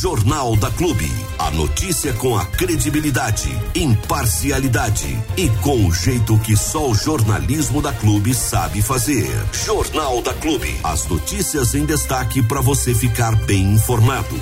Jornal da Clube. A notícia com a credibilidade, imparcialidade e com o jeito que só o jornalismo da Clube sabe fazer. Jornal da Clube. As notícias em destaque para você ficar bem informado.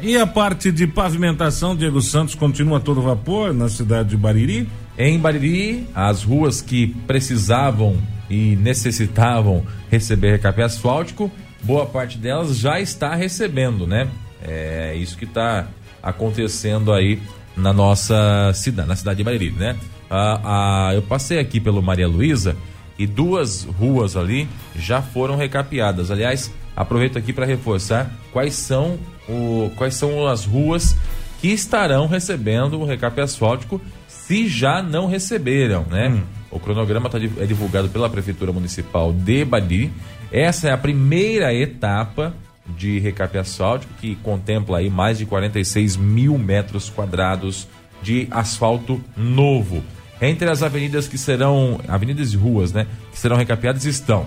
E a parte de pavimentação, Diego Santos, continua todo vapor na cidade de Bariri? Em Bariri, as ruas que precisavam e necessitavam receber recape asfáltico, boa parte delas já está recebendo, né? É isso que está acontecendo aí na nossa cidade, na cidade de Bariri, né? Ah, ah, eu passei aqui pelo Maria Luísa e duas ruas ali já foram recapeadas. Aliás, aproveito aqui para reforçar quais são, o, quais são as ruas que estarão recebendo o recape asfáltico se já não receberam, né? Hum. O cronograma tá, é divulgado pela Prefeitura Municipal de Badi. Essa é a primeira etapa de recape asfáltico que contempla aí mais de 46 mil metros quadrados de asfalto novo. Entre as avenidas que serão, avenidas e ruas, né, que serão recapeadas estão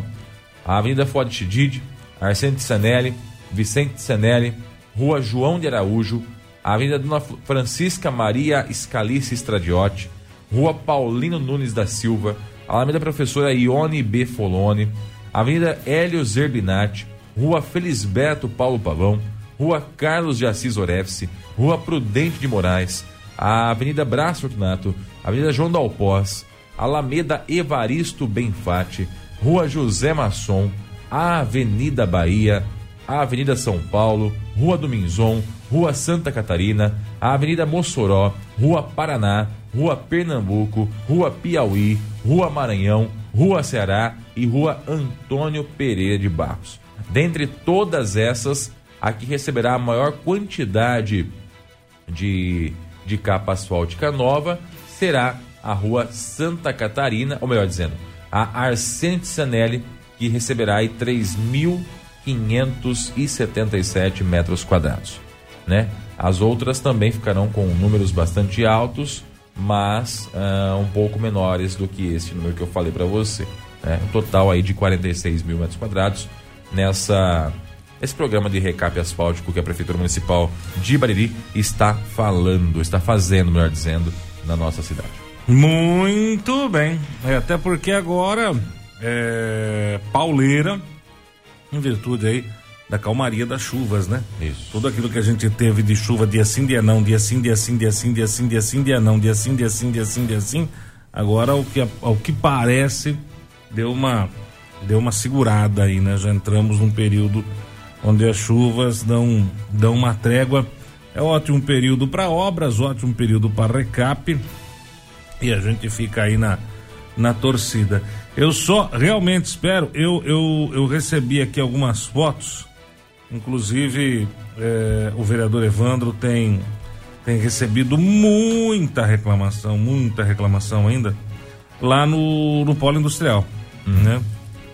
a Avenida Fuad Chidid, Arsene Sanelli, Vicente Sanelli, Rua João de Araújo, Avenida Dona Francisca Maria Scalice Stradiotti, Rua Paulino Nunes da Silva, Alameda Professora Ione B. Folone, Avenida Hélio Zerbinati, Rua Felisberto Paulo Pavão, Rua Carlos de Assis Orefse, Rua Prudente de Moraes, a Avenida Braço Fortunato, Avenida João Dalpós, Alameda Evaristo Benfate, Rua José Masson, Avenida Bahia, Avenida São Paulo, Rua do Minzon, Rua Santa Catarina, Avenida Mossoró, Rua Paraná, Rua Pernambuco, Rua Piauí, Rua Maranhão, Rua Ceará e Rua Antônio Pereira de Barros. Dentre todas essas, a que receberá a maior quantidade de de capa asfáltica nova será a rua Santa Catarina, ou melhor dizendo, a Arsente Sanelli, que receberá aí 3.577 metros quadrados, né? As outras também ficarão com números bastante altos, mas uh, um pouco menores do que esse número que eu falei para você. Né? Um total aí de 46 mil metros quadrados nessa esse programa de recape asfáltico que a Prefeitura Municipal de Bariri está falando, está fazendo, melhor dizendo, na nossa cidade. Muito bem. É, até porque agora é, pauleira, em virtude aí da calmaria das chuvas, né? Isso. Tudo aquilo que a gente teve de chuva dia sim, dia não, dia sim, dia sim, dia sim, dia sim, dia sim, dia não, dia sim, dia sim, dia sim, dia sim. Agora o que ao que parece deu uma deu uma segurada aí, né? Já entramos num período onde as chuvas dão, dão uma trégua. É ótimo período para obras, ótimo período para recap. E a gente fica aí na, na torcida. Eu só realmente espero, eu, eu, eu recebi aqui algumas fotos, inclusive é, o vereador Evandro tem, tem recebido muita reclamação, muita reclamação ainda, lá no, no polo industrial, uhum. né?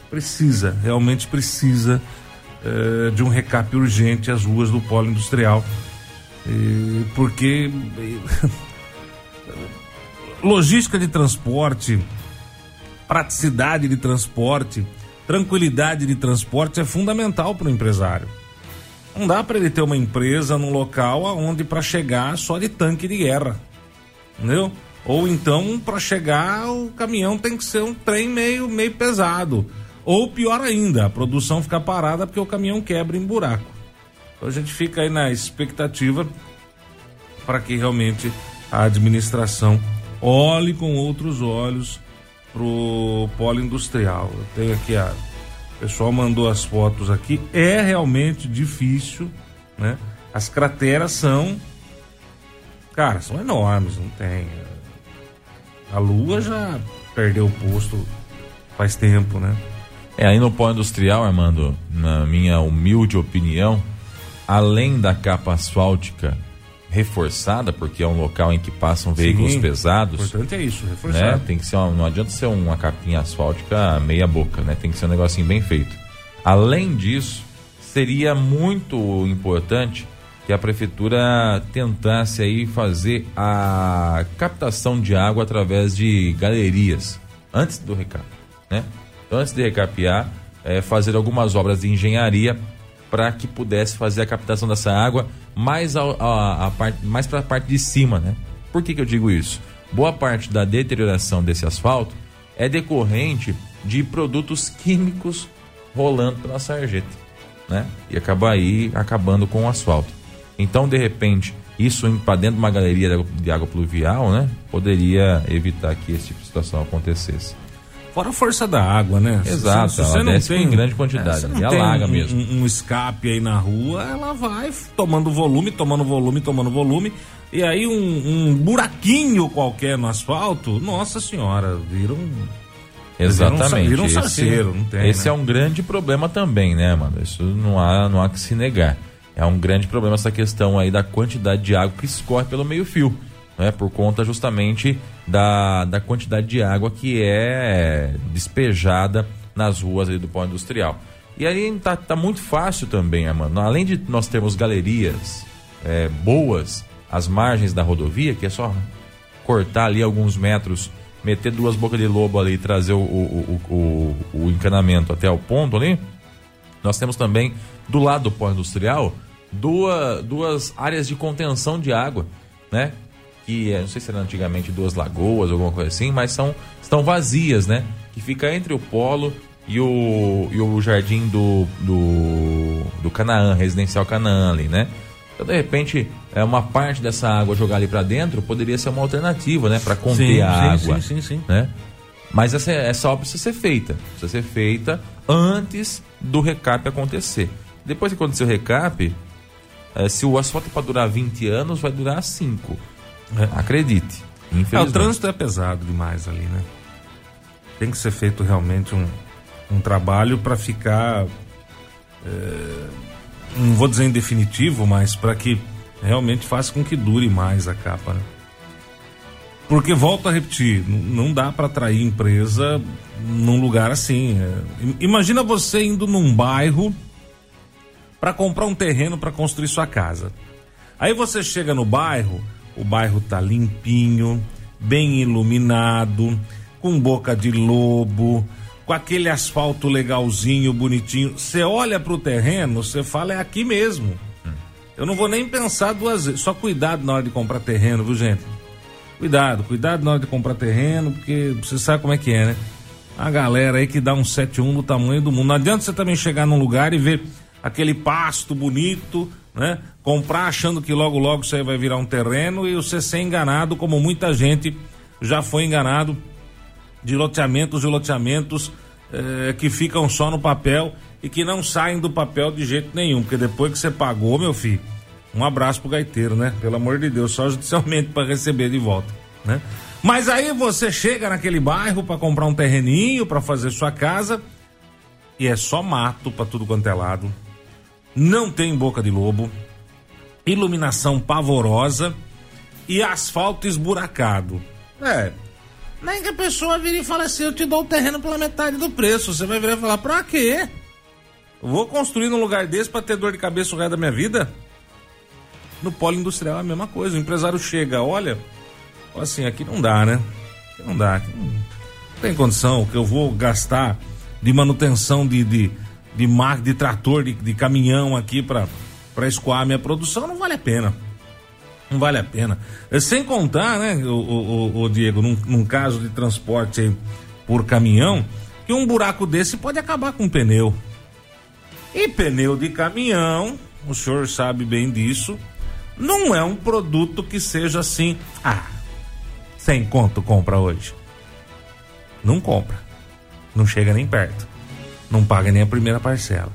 Precisa, realmente precisa eh, de um recap urgente às ruas do polo industrial. porque logística de transporte, praticidade de transporte, tranquilidade de transporte é fundamental para o empresário. Não dá para ele ter uma empresa num local onde para chegar só de tanque de guerra, entendeu? Ou então para chegar o caminhão tem que ser um trem meio meio pesado. Ou pior ainda, a produção fica parada porque o caminhão quebra em buraco. Então a gente fica aí na expectativa para que realmente a administração olhe com outros olhos pro polo industrial. Eu tenho aqui a o pessoal mandou as fotos aqui, é realmente difícil, né? As crateras são cara, são enormes, não tem. A Lua já perdeu o posto faz tempo, né? É, aí no pó industrial, Armando, na minha humilde opinião, além da capa asfáltica reforçada, porque é um local em que passam veículos Sim, pesados. Importante é isso, reforçado. Né? Tem que ser uma, não adianta ser uma capinha asfáltica meia boca, né? Tem que ser um negocinho bem feito. Além disso, seria muito importante que a prefeitura tentasse aí fazer a captação de água através de galerias antes do recado, né? Antes de recapear, é, fazer algumas obras de engenharia para que pudesse fazer a captação dessa água mais, a, a, a parte, mais para a parte de cima, né? Por que, que eu digo isso? Boa parte da deterioração desse asfalto é decorrente de produtos químicos rolando pela sarjeta, né? E acaba aí acabando com o asfalto. Então, de repente, isso para dentro de uma galeria de água pluvial, né? Poderia evitar que esse tipo de situação acontecesse. Fora a força da água, né? Exato, se, se você não tem em grande quantidade, é, não alaga um, mesmo. Um, um, escape aí na rua, ela vai tomando volume, tomando volume, tomando volume, e aí um, um buraquinho qualquer no asfalto, nossa senhora, vira um Exatamente. Vira um, vira um sarceiro, esse, não tem. Esse né? é um grande problema também, né, mano? Isso não há, não há que se negar. É um grande problema essa questão aí da quantidade de água que escorre pelo meio-fio né, por conta justamente da, da quantidade de água que é despejada nas ruas do pó industrial. E aí tá, tá muito fácil também, mano. Além de nós termos galerias é, boas às margens da rodovia, que é só cortar ali alguns metros, meter duas bocas de lobo ali e trazer o, o, o, o, encanamento até o ponto ali. Nós temos também, do lado do pó industrial, duas, duas áreas de contenção de água, né? Que não sei se era antigamente duas lagoas, alguma coisa assim, mas são estão vazias, né? Que fica entre o polo e o, e o jardim do, do, do Canaã, residencial Canaã ali, né? Então, de repente, é uma parte dessa água jogar ali para dentro poderia ser uma alternativa, né? Para conter sim, a sim, água. Sim, sim, sim. Né? Mas essa, essa obra precisa ser feita. Precisa ser feita antes do recap acontecer. Depois que acontecer o recap, é, se o asfalto é para durar 20 anos, vai durar 5. É. Acredite. É, o trânsito é pesado demais ali, né? Tem que ser feito realmente um, um trabalho para ficar. É, não vou dizer em definitivo, mas para que realmente faça com que dure mais a capa, né? Porque, volto a repetir, não dá para atrair empresa num lugar assim. É. Imagina você indo num bairro para comprar um terreno para construir sua casa. Aí você chega no bairro, o bairro tá limpinho, bem iluminado, com boca de lobo, com aquele asfalto legalzinho, bonitinho. Você olha pro terreno, você fala é aqui mesmo. Eu não vou nem pensar duas vezes. Só cuidado na hora de comprar terreno, viu, gente? Cuidado, cuidado na hora de comprar terreno, porque você sabe como é que é, né? A galera aí que dá um 7-1 do tamanho do mundo. Não adianta você também chegar num lugar e ver aquele pasto bonito, né? Comprar achando que logo logo isso aí vai virar um terreno e você ser enganado, como muita gente já foi enganado de loteamentos e loteamentos eh, que ficam só no papel e que não saem do papel de jeito nenhum, porque depois que você pagou, meu filho, um abraço pro gaiteiro, né? Pelo amor de Deus, só judicialmente para receber de volta, né? Mas aí você chega naquele bairro para comprar um terreninho para fazer sua casa e é só mato para tudo quanto é lado não tem boca de lobo, iluminação pavorosa e asfalto esburacado. É. Nem que a pessoa vire e fale assim: eu te dou o terreno pela metade do preço. Você vai virar e falar: pra quê? vou construir num lugar desse pra ter dor de cabeça o resto da minha vida? No polo industrial é a mesma coisa. O empresário chega, olha, assim, aqui não dá, né? Aqui não dá. Aqui não tem condição que eu vou gastar de manutenção de, de de mar, de trator, de, de caminhão aqui para escoar a minha produção, não vale a pena. Não vale a pena. É, sem contar, né, o, o, o Diego, num, num, caso de transporte por caminhão, que um buraco desse pode acabar com um pneu. E pneu de caminhão, o senhor sabe bem disso, não é um produto que seja assim, ah, sem conto compra hoje. Não compra. Não chega nem perto não paga nem a primeira parcela.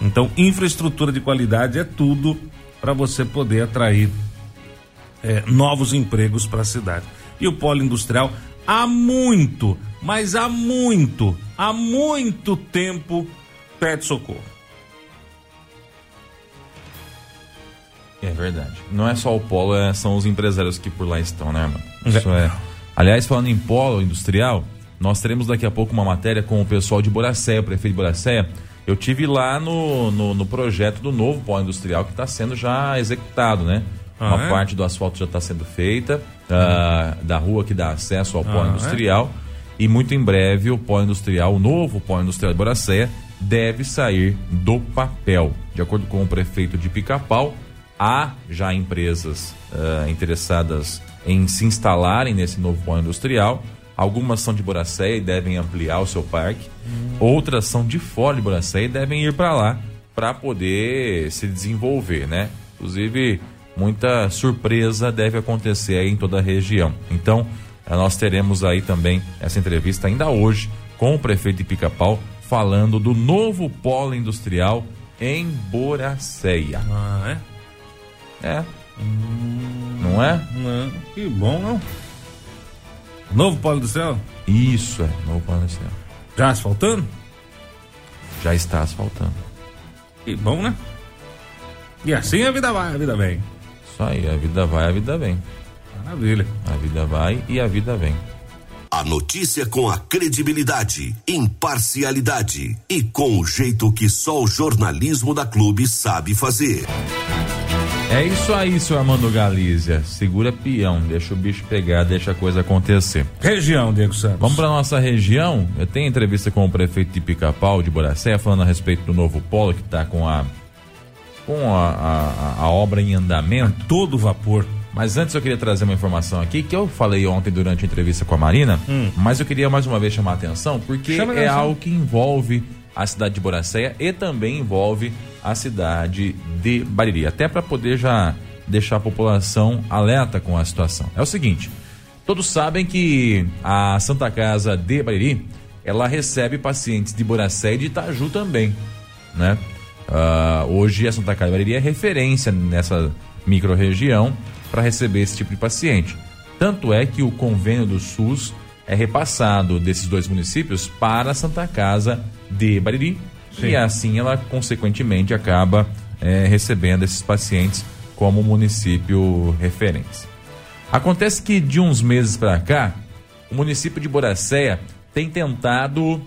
Então, infraestrutura de qualidade é tudo para você poder atrair é, novos empregos para a cidade. E o polo industrial há muito, mas há muito, há muito tempo pede socorro. É verdade. Não é só o polo, é, são os empresários que por lá estão, né, irmão? Isso é. Aliás, falando em polo industrial, nós teremos daqui a pouco uma matéria com o pessoal de Boracéia, o prefeito de Boracéia. Eu tive lá no, no, no projeto do novo pó industrial que está sendo já executado, né? Ah, uma é? parte do asfalto já está sendo feita, uh, da rua que dá acesso ao pó ah, é? industrial. É? E muito em breve o pó industrial, o novo pó industrial de Boracéia, deve sair do papel. De acordo com o prefeito de Pica-Pau, há já empresas uh, interessadas em se instalarem nesse novo polo industrial. Algumas são de Boracéia e devem ampliar o seu parque. Hum. Outras são de fora de Boracéia e devem ir para lá para poder se desenvolver, né? Inclusive, muita surpresa deve acontecer aí em toda a região. Então, eh, nós teremos aí também essa entrevista ainda hoje com o prefeito de Pica-Pau falando do novo polo industrial em Boracéia. Ah, é? É. Hum, não é? Não. Que bom, não? Novo polo industrial? Isso, é. Novo polo industrial. Já asfaltando? Já está asfaltando. Que bom, né? E assim a vida vai, a vida vem. Isso aí, a vida vai, a vida vem. Maravilha. A vida vai e a vida vem. A notícia com a credibilidade, imparcialidade e com o jeito que só o jornalismo da Clube sabe fazer. É isso aí, seu Armando Galícia. Segura peão, deixa o bicho pegar, deixa a coisa acontecer. Região, Diego Santos. Vamos para nossa região. Eu tenho entrevista com o prefeito de Pica-Pau, de Boracé, falando a respeito do novo polo que está com a com a, a, a, obra em andamento. A todo vapor. Mas antes eu queria trazer uma informação aqui que eu falei ontem durante a entrevista com a Marina, hum. mas eu queria mais uma vez chamar a atenção porque Chama é algo que envolve a cidade de Boracéia e também envolve a cidade de Bariri, até para poder já deixar a população alerta com a situação. É o seguinte, todos sabem que a Santa Casa de Bariri, ela recebe pacientes de Boracéia e de Itaju também, né? Uh, hoje a Santa Casa de Bariri é referência nessa microrregião para receber esse tipo de paciente. Tanto é que o convênio do SUS é repassado desses dois municípios para a Santa Casa de Bariri Sim. e assim ela consequentemente acaba é, recebendo esses pacientes como município referência. Acontece que de uns meses para cá, o município de Boracéia tem tentado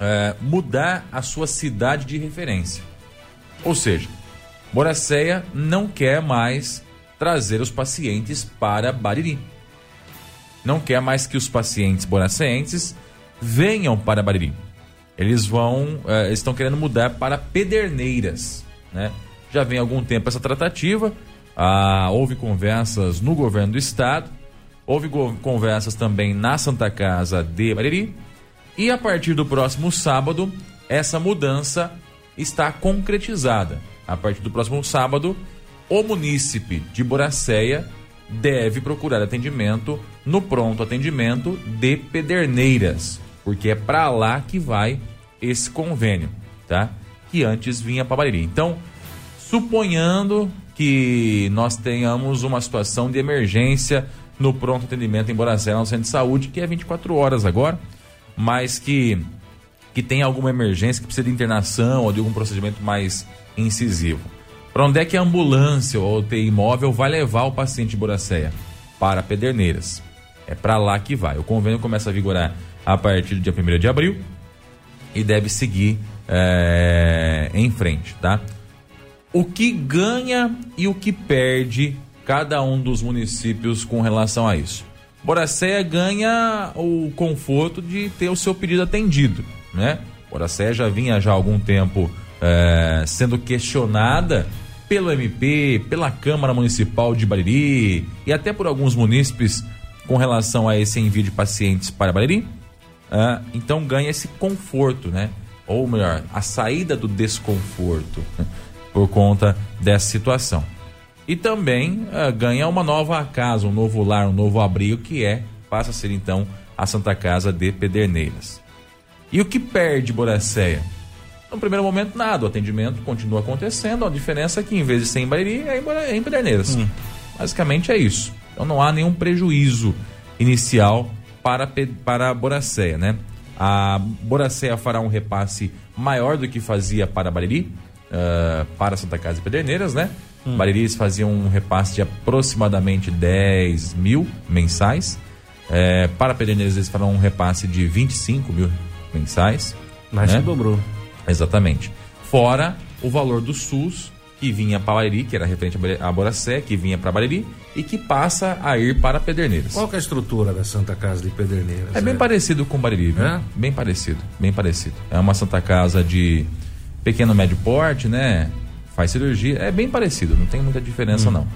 é, mudar a sua cidade de referência. Ou seja, Boracéia não quer mais trazer os pacientes para Bariri. Não quer mais que os pacientes boraceenses venham para Bariri. Eles vão, uh, estão querendo mudar para Pederneiras, né? Já vem algum tempo essa tratativa. Ah, houve conversas no governo do estado, houve conversas também na Santa Casa de Bariri. E a partir do próximo sábado, essa mudança está concretizada. A partir do próximo sábado, o munícipe de Boracéia deve procurar atendimento no pronto atendimento de Pederneiras, porque é para lá que vai esse convênio, tá? Que antes vinha para Bariri. Então, suponhando que nós tenhamos uma situação de emergência no pronto atendimento em Boracéia, no centro de saúde, que é 24 horas agora, mas que que tem alguma emergência que precisa de internação ou de algum procedimento mais incisivo. Para onde é que a ambulância ou UTI móvel vai levar o paciente de Boracéia? Para Pederneiras. É para lá que vai. O convênio começa a vigorar a partir do dia 1 de abril e deve seguir é, em frente, tá? O que ganha e o que perde cada um dos municípios com relação a isso? Boracéia ganha o conforto de ter o seu pedido atendido, né? Boracéia já vinha já há algum tempo é, sendo questionada pelo MP, pela Câmara Municipal de Bariri e até por alguns munícipes com relação a esse envio de pacientes para Bariri. É, então ganha esse conforto, né? Ou melhor, a saída do desconforto por conta dessa situação. E também é, ganha uma nova casa, um novo lar, um novo abrigo que é passa a ser então a Santa Casa de Pederneiras. E o que perde Boracéia? No primeiro momento, nada. O atendimento continua acontecendo. A diferença é que, em vez de ser em Bariri, é em Pederneiras. Hum. Basicamente é isso. Então não há nenhum prejuízo inicial para, para a Boracéia, né? A Boracéia fará um repasse maior do que fazia para Bariri, uh, para Santa Casa e Pederneiras, né? Hum. Bariri faziam um repasse de aproximadamente 10 mil mensais. É, para Pederneiras eles farão um repasse de 25 mil mensais. Mas né? dobrou. Exatamente. Fora o valor do SUS, que vinha para Bariri, que era referente a Boracé, que vinha para Bariri e que passa a ir para Pederneiras. Qual é a estrutura da Santa Casa de Pederneiras? É bem é? parecido com Bariri, viu? É? Bem parecido, bem parecido. É uma Santa Casa de pequeno médio porte, né? Faz cirurgia, é bem parecido, não tem muita diferença hum. não.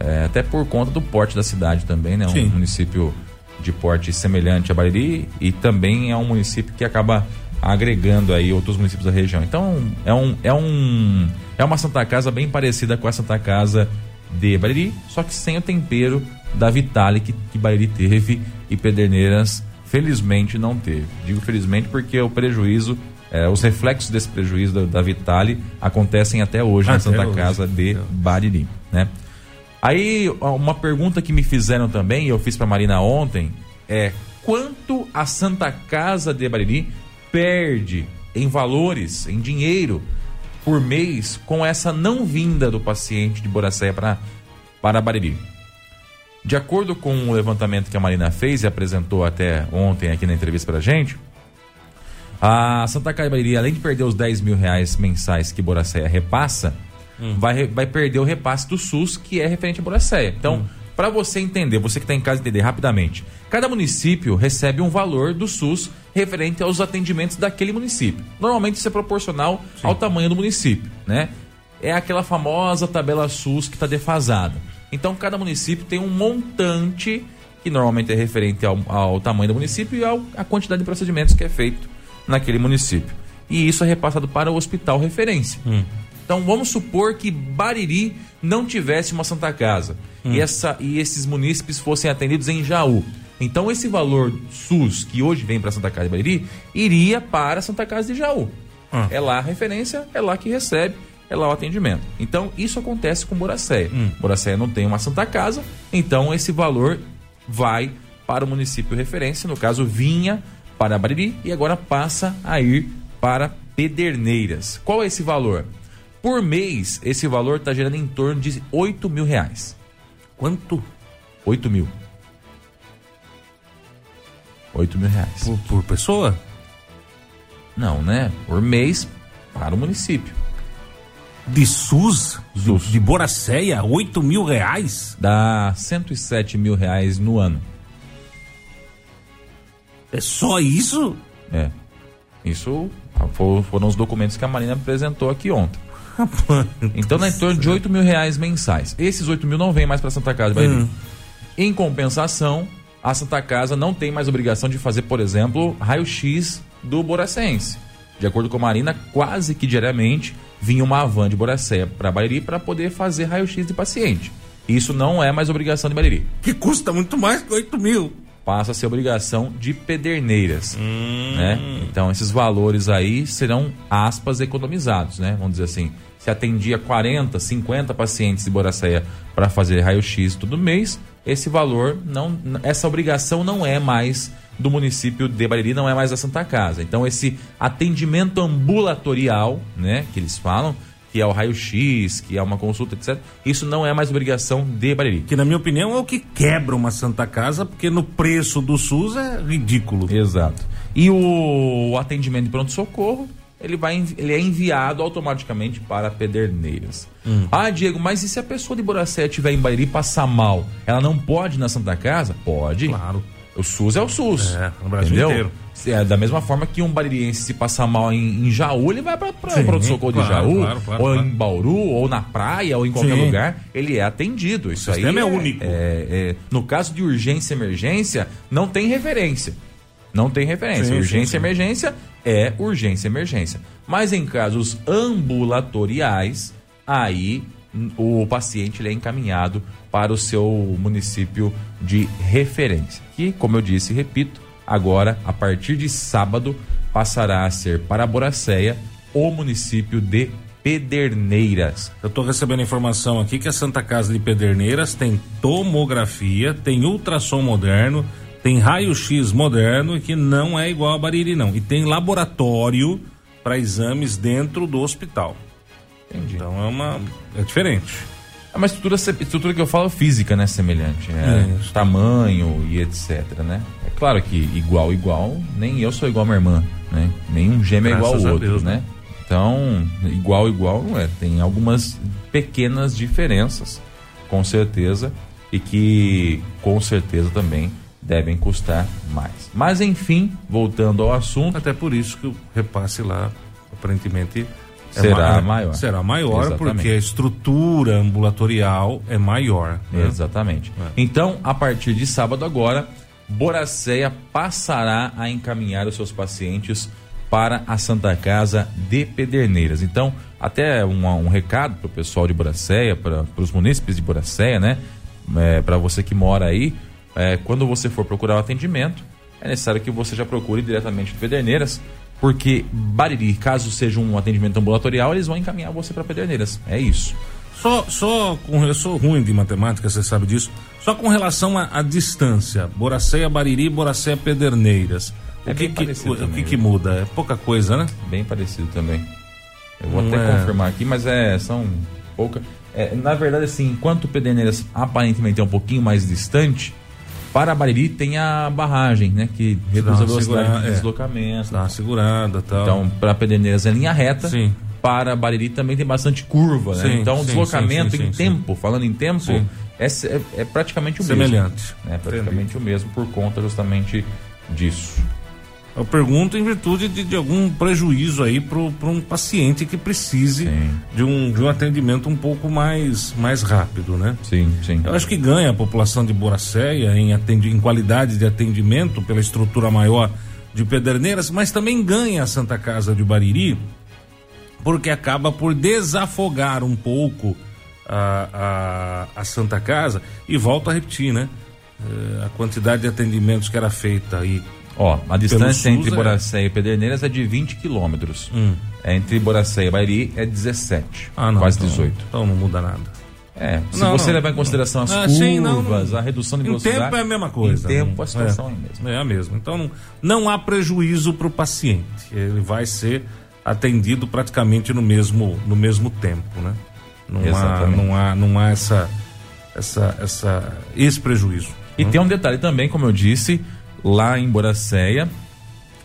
É, até por conta do porte da cidade também, né? Um Sim. município de porte semelhante a Bariri e também é um município que acaba agregando aí outros municípios da região. Então, é um é um é uma Santa Casa bem parecida com a Santa Casa de Bariri, só que sem o tempero da Vitale que, que Bariri teve e Pederneiras felizmente não teve. Digo felizmente porque o prejuízo, é, os reflexos desse prejuízo da, da Vitale acontecem até hoje até na Santa hoje. Casa de Bariri, né? Aí, uma pergunta que me fizeram também, e eu fiz para Marina ontem, é quanto a Santa Casa de Bariri perde em valores, em dinheiro, por mês com essa não vinda do paciente de Boracéia para para Bariri. De acordo com o levantamento que a Marina fez e apresentou até ontem aqui na entrevista para a gente, a Santa Bariri, além de perder os 10 mil reais mensais que Boracéia repassa, hum. vai, vai perder o repasse do SUS, que é referente a Boracéia. Então, hum. para você entender, você que está em casa entender rapidamente, cada município recebe um valor do SUS referente aos atendimentos daquele município. Normalmente isso é proporcional Sim. ao tamanho do município, né? É aquela famosa tabela SUS que está defasada. Então, cada município tem um montante que normalmente é referente ao, ao tamanho do município e à quantidade de procedimentos que é feito naquele município. E isso é repassado para o hospital referência. Hum. Então vamos supor que Bariri não tivesse uma Santa Casa hum. e, essa, e esses munícipes fossem atendidos em Jaú. Então esse valor SUS que hoje vem para Santa Casa de Bariri iria para Santa Casa de Jaú. Ah. É lá a referência, é lá que recebe, é lá o atendimento. Então isso acontece com Boracéia. Hum. Boracéia não tem uma Santa Casa, então esse valor vai para o município referência, no caso vinha para Bariri e agora passa a ir para Pederneiras. Qual é esse valor? Por mês, esse valor está gerando em torno de 8 mil reais. Quanto? 8 mil. 8 mil reais. Por, por pessoa? Não, né? Por mês para o município. De SUS? SUS. De Boracéia? 8 mil reais? Dá 107 mil reais no ano. É só isso? É. Isso foram os documentos que a Marina apresentou aqui ontem. então, na em torno de 8 mil reais mensais. Esses 8 mil não vêm mais para Santa Casa de Hum. Em compensação, a Santa Casa não tem mais obrigação de fazer, por exemplo, raio-x do Boracense. De acordo com a Marina, quase que diariamente vinha uma van de Boracéia para Bariri para poder fazer raio-x de paciente. Isso não é mais obrigação de Bariri. Que custa muito mais que 8 mil passa a ser obrigação de pederneiras, hum. né? Então esses valores aí serão aspas economizados, né? Vamos dizer assim, se atendia 40, 50 pacientes de Boracéia para fazer raio-x todo mês, esse valor não, essa obrigação não é mais do município de Bariri, não é mais da Santa Casa. Então esse atendimento ambulatorial, né, que eles falam, que é o raio-x, que é uma consulta, etc. Isso não é mais obrigação de Bariri. Que, na minha opinião, é o que quebra uma Santa Casa, porque no preço do SUS é ridículo. Exato. E o atendimento de pronto-socorro, ele, vai, ele é enviado automaticamente para Pederneiras. Hum. Ah, Diego, mas e se a pessoa de Boracé estiver em Bariri passar mal? Ela não pode ir na Santa Casa? Pode. Claro. O SUS é o SUS. É, no Brasil entendeu? inteiro. É, da mesma forma que um baririense se passar mal em, em Jaú, ele vai para o pronto-socorro claro, de Jaú, claro, claro, ou em Bauru, ou na praia, ou em qualquer Sim. lugar, ele é atendido. Isso o sistema aí é, é único. É, é, no caso de urgência e emergência, não tem referência. Não tem referência. Sim, urgência e emergência é urgência e emergência. Mas em casos ambulatoriais, aí o paciente é encaminhado para o seu município de referência. Que, como eu disse e repito, agora, a partir de sábado, passará a ser para Boracéia o município de Pederneiras. Eu estou recebendo informação aqui que a Santa Casa de Pederneiras tem tomografia, tem ultrassom moderno, tem raio-x moderno que não é igual a Bariri não. E tem laboratório para exames dentro do hospital. Entendi. Então é uma é diferente. É uma estrutura, estrutura que eu falo física, né? Semelhante. É, tamanho e etc, né? É claro que igual, igual, nem eu sou igual a minha irmã, né? Nem um gêmeo é igual ao outro, Deus, né? né? Então, igual, igual não é. Tem algumas pequenas diferenças, com certeza, e que com certeza também devem custar mais. Mas enfim, voltando ao assunto. Até por isso que o repasse lá, aparentemente, é será maior. Será maior Exatamente. porque a estrutura ambulatorial é maior. Né? Exatamente. É. Então, a partir de sábado agora, Boracéia passará a encaminhar os seus pacientes para a Santa Casa de Pederneiras. Então, até um, um recado para o pessoal de Boracéia, para os munícipes de Boracéia, né? É, para você que mora aí, é, quando você for procurar o atendimento, é necessário que você já procure diretamente de Pederneiras, porque Bariri, caso seja um atendimento ambulatorial, eles vão encaminhar você para Pederneiras. É isso. Só, só com, eu sou ruim de matemática, você sabe disso. Só com relação à distância, Boracéia, Bariri, Boracéia, Pederneiras. É o que, que, o, também, o que, que, muda? É pouca coisa, né? Bem parecido também. Eu vou Não até é... confirmar aqui, mas é são pouca. É, na verdade, assim, enquanto Pederneiras aparentemente é um pouquinho mais distante, para Bariri tem a barragem, né? Que reduz a velocidade de é. deslocamento. Dá uma segurada tal. Então, para Pederneiras é linha reta. Sim. Para Bariri também tem bastante curva, né? Sim, então, o deslocamento sim, em tempo, falando em tempo, é, é, é, praticamente o Semelhante. mesmo. É praticamente Entendi. o mesmo por conta justamente disso. Eu pergunto em virtude de, de algum prejuízo aí para um paciente que precise de um, de um atendimento um pouco mais, mais rápido, né? Sim, sim. Eu acho que ganha a população de Boracéia em, atendi, em qualidade de atendimento pela estrutura maior de Pederneiras, mas também ganha a Santa Casa de Bariri porque acaba por desafogar um pouco a, a, a Santa Casa e volto a repetir, né? Eh, a quantidade de atendimentos que era feita aí Ó, a distância entre é... Boracéia e Pederneiras é de 20 quilômetros. Hum. Entre Boracéia e Bairi é 17. Ah, não, quase então, 18. Então não muda nada. É, se não, você não, levar em consideração as ah, curvas, sim, não, a redução de velocidade. Em tempo é a mesma coisa. Em tempo a situação é, é a mesma. É a mesma. Então não, não há prejuízo para o paciente. Ele vai ser atendido praticamente no mesmo, no mesmo tempo, né? Não Exatamente. há, não há, não há essa, essa, essa, esse prejuízo. E né? tem um detalhe também, como eu disse, lá em Boracéia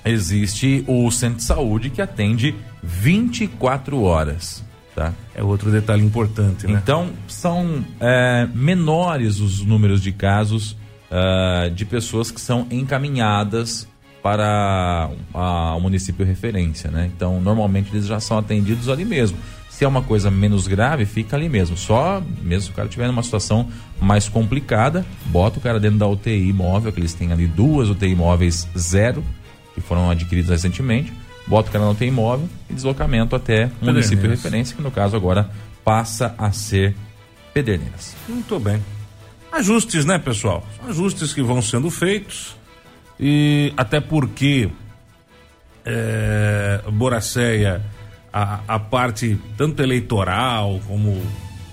existe o centro de saúde que atende 24 horas. Tá? É outro detalhe importante, né? Então, são é, menores os números de casos uh, de pessoas que são encaminhadas para o município referência, né? Então, normalmente eles já são atendidos ali mesmo. Se é uma coisa menos grave, fica ali mesmo. Só mesmo se o cara tiver numa situação mais complicada, bota o cara dentro da UTI móvel, que eles têm ali duas UTI móveis zero, que foram adquiridas recentemente. Bota o cara na UTI móvel e deslocamento até o município de referência, que no caso agora passa a ser Pederneiras. Muito bem. Ajustes, né, pessoal? Ajustes que vão sendo feitos e até porque é, Boracéia a, a parte tanto eleitoral como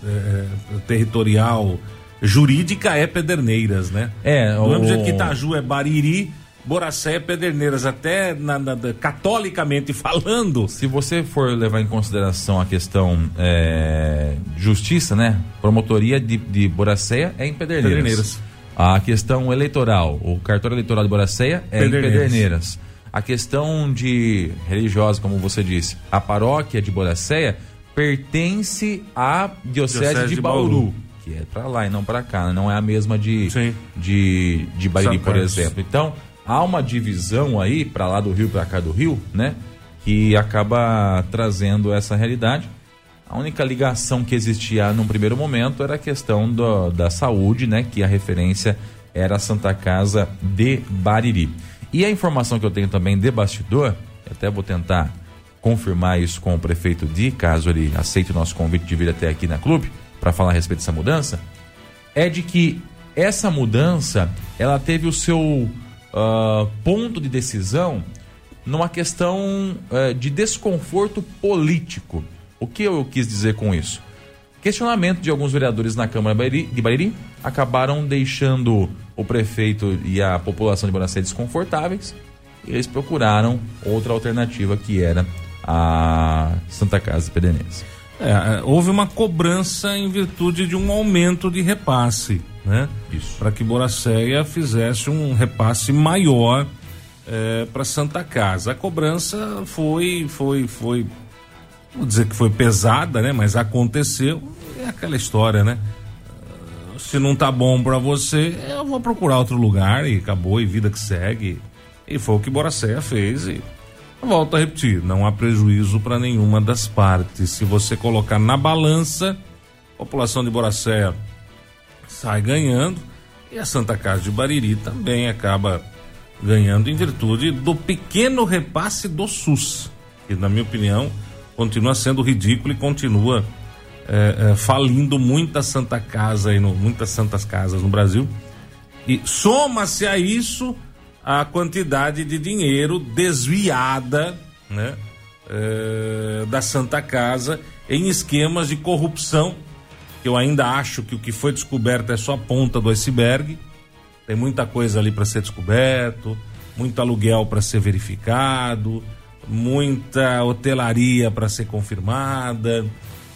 é, territorial, jurídica é Pederneiras, né? É, o mesmo jeito que Itaju é Bariri, Boracé é Pederneiras, até na, na, catolicamente falando. Se você for levar em consideração a questão é, justiça, né? Promotoria de, de Boracéia é em Pederneiras. Pederneiras. A questão eleitoral, o cartório eleitoral de Boracéia é Pederneiras. em Pederneiras. A questão de religiosa, como você disse, a paróquia de Boracéia pertence à diocese, diocese de, de Bauru, Bauru, que é para lá e não para cá, não é a mesma de Sim. de de Bairi, por exemplo. Então, há uma divisão aí para lá do Rio para cá do Rio, né? Que acaba trazendo essa realidade. A única ligação que existia num primeiro momento era a questão do, da saúde, né? Que a referência era a Santa Casa de Bariri. E a informação que eu tenho também de bastidor, até vou tentar confirmar isso com o prefeito Di, caso ele aceite o nosso convite de vir até aqui na clube para falar a respeito dessa mudança, é de que essa mudança ela teve o seu uh, ponto de decisão numa questão uh, de desconforto político. O que eu quis dizer com isso? Questionamento de alguns vereadores na Câmara de Bariri acabaram deixando o prefeito e a população de Bonacé desconfortáveis e eles procuraram outra alternativa que era a Santa Casa de Pederneiras. É, é, houve uma cobrança em virtude de um aumento de repasse, né? Isso. Para que Boracéia fizesse um repasse maior é, para Santa Casa. A cobrança foi, foi, foi vou dizer que foi pesada, né? Mas aconteceu. É aquela história, né? Se não tá bom para você, eu vou procurar outro lugar e acabou e vida que segue. E foi o que Boracéia fez e volto a repetir, não há prejuízo para nenhuma das partes. Se você colocar na balança, a população de Boracéia sai ganhando e a Santa Casa de Bariri também acaba ganhando em virtude do pequeno repasse do SUS, que na minha opinião continua sendo ridículo e continua é, é, falindo muita Santa Casa e muitas Santas Casas no Brasil. E soma-se a isso a quantidade de dinheiro desviada, né, é, da Santa Casa em esquemas de corrupção. Eu ainda acho que o que foi descoberto é só a ponta do iceberg tem muita coisa ali para ser descoberto, muito aluguel para ser verificado, muita hotelaria para ser confirmada,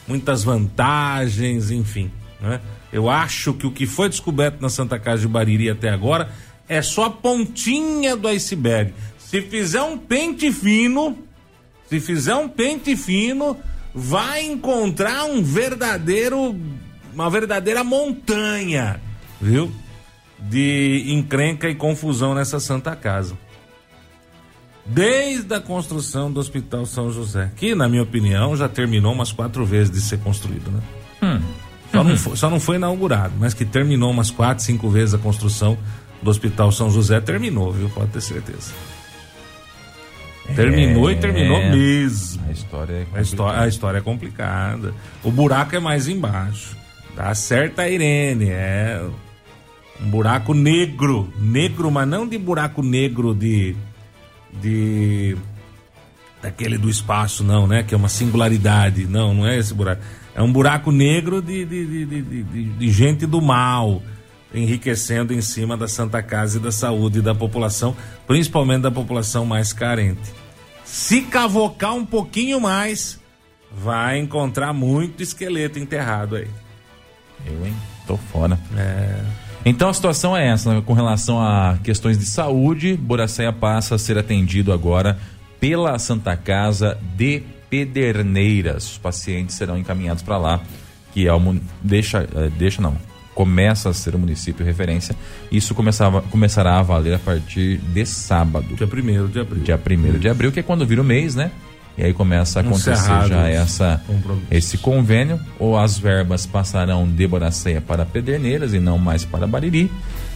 muitas vantagens, enfim. Né? Eu acho que o que foi descoberto na Santa Casa de Bariri até agora é só a pontinha do iceberg. Se fizer um pente fino, se fizer um pente fino, vai encontrar um verdadeiro, uma verdadeira montanha, viu? de encrenca e confusão nessa Santa Casa. Desde a construção do Hospital São José, que, na minha opinião, já terminou umas quatro vezes de ser construído, né? Hum. Só, uhum. não foi, só não foi inaugurado, mas que terminou umas quatro, cinco vezes a construção do Hospital São José, terminou, viu? Pode ter certeza. É, terminou e terminou mesmo. A história é complicada. A história, a história é complicada. O buraco é mais embaixo. Tá certa a Irene, é um buraco negro, negro, mas não de buraco negro de de daquele do espaço, não, né? Que é uma singularidade. Não, não é esse buraco. É um buraco negro de, de, de, de, de gente do mal, enriquecendo em cima da Santa Casa e da saúde da população, principalmente da população mais carente. Se cavocar um pouquinho mais, vai encontrar muito esqueleto enterrado aí. Eu, hein? Tô fora. É. Então a situação é essa, né? com relação a questões de saúde, Boracéia passa a ser atendido agora pela Santa Casa de Pederneiras. Os pacientes serão encaminhados para lá, que é o, deixa, eh, deixa não, começa a ser o município referência. Isso começava, começará a valer a partir de sábado. Dia 1 de abril. Dia 1 de abril, que é quando vira o mês, né? E aí começa a acontecer já essa, esse convênio, ou as verbas passarão de Boracéia para Pederneiras e não mais para Bariri,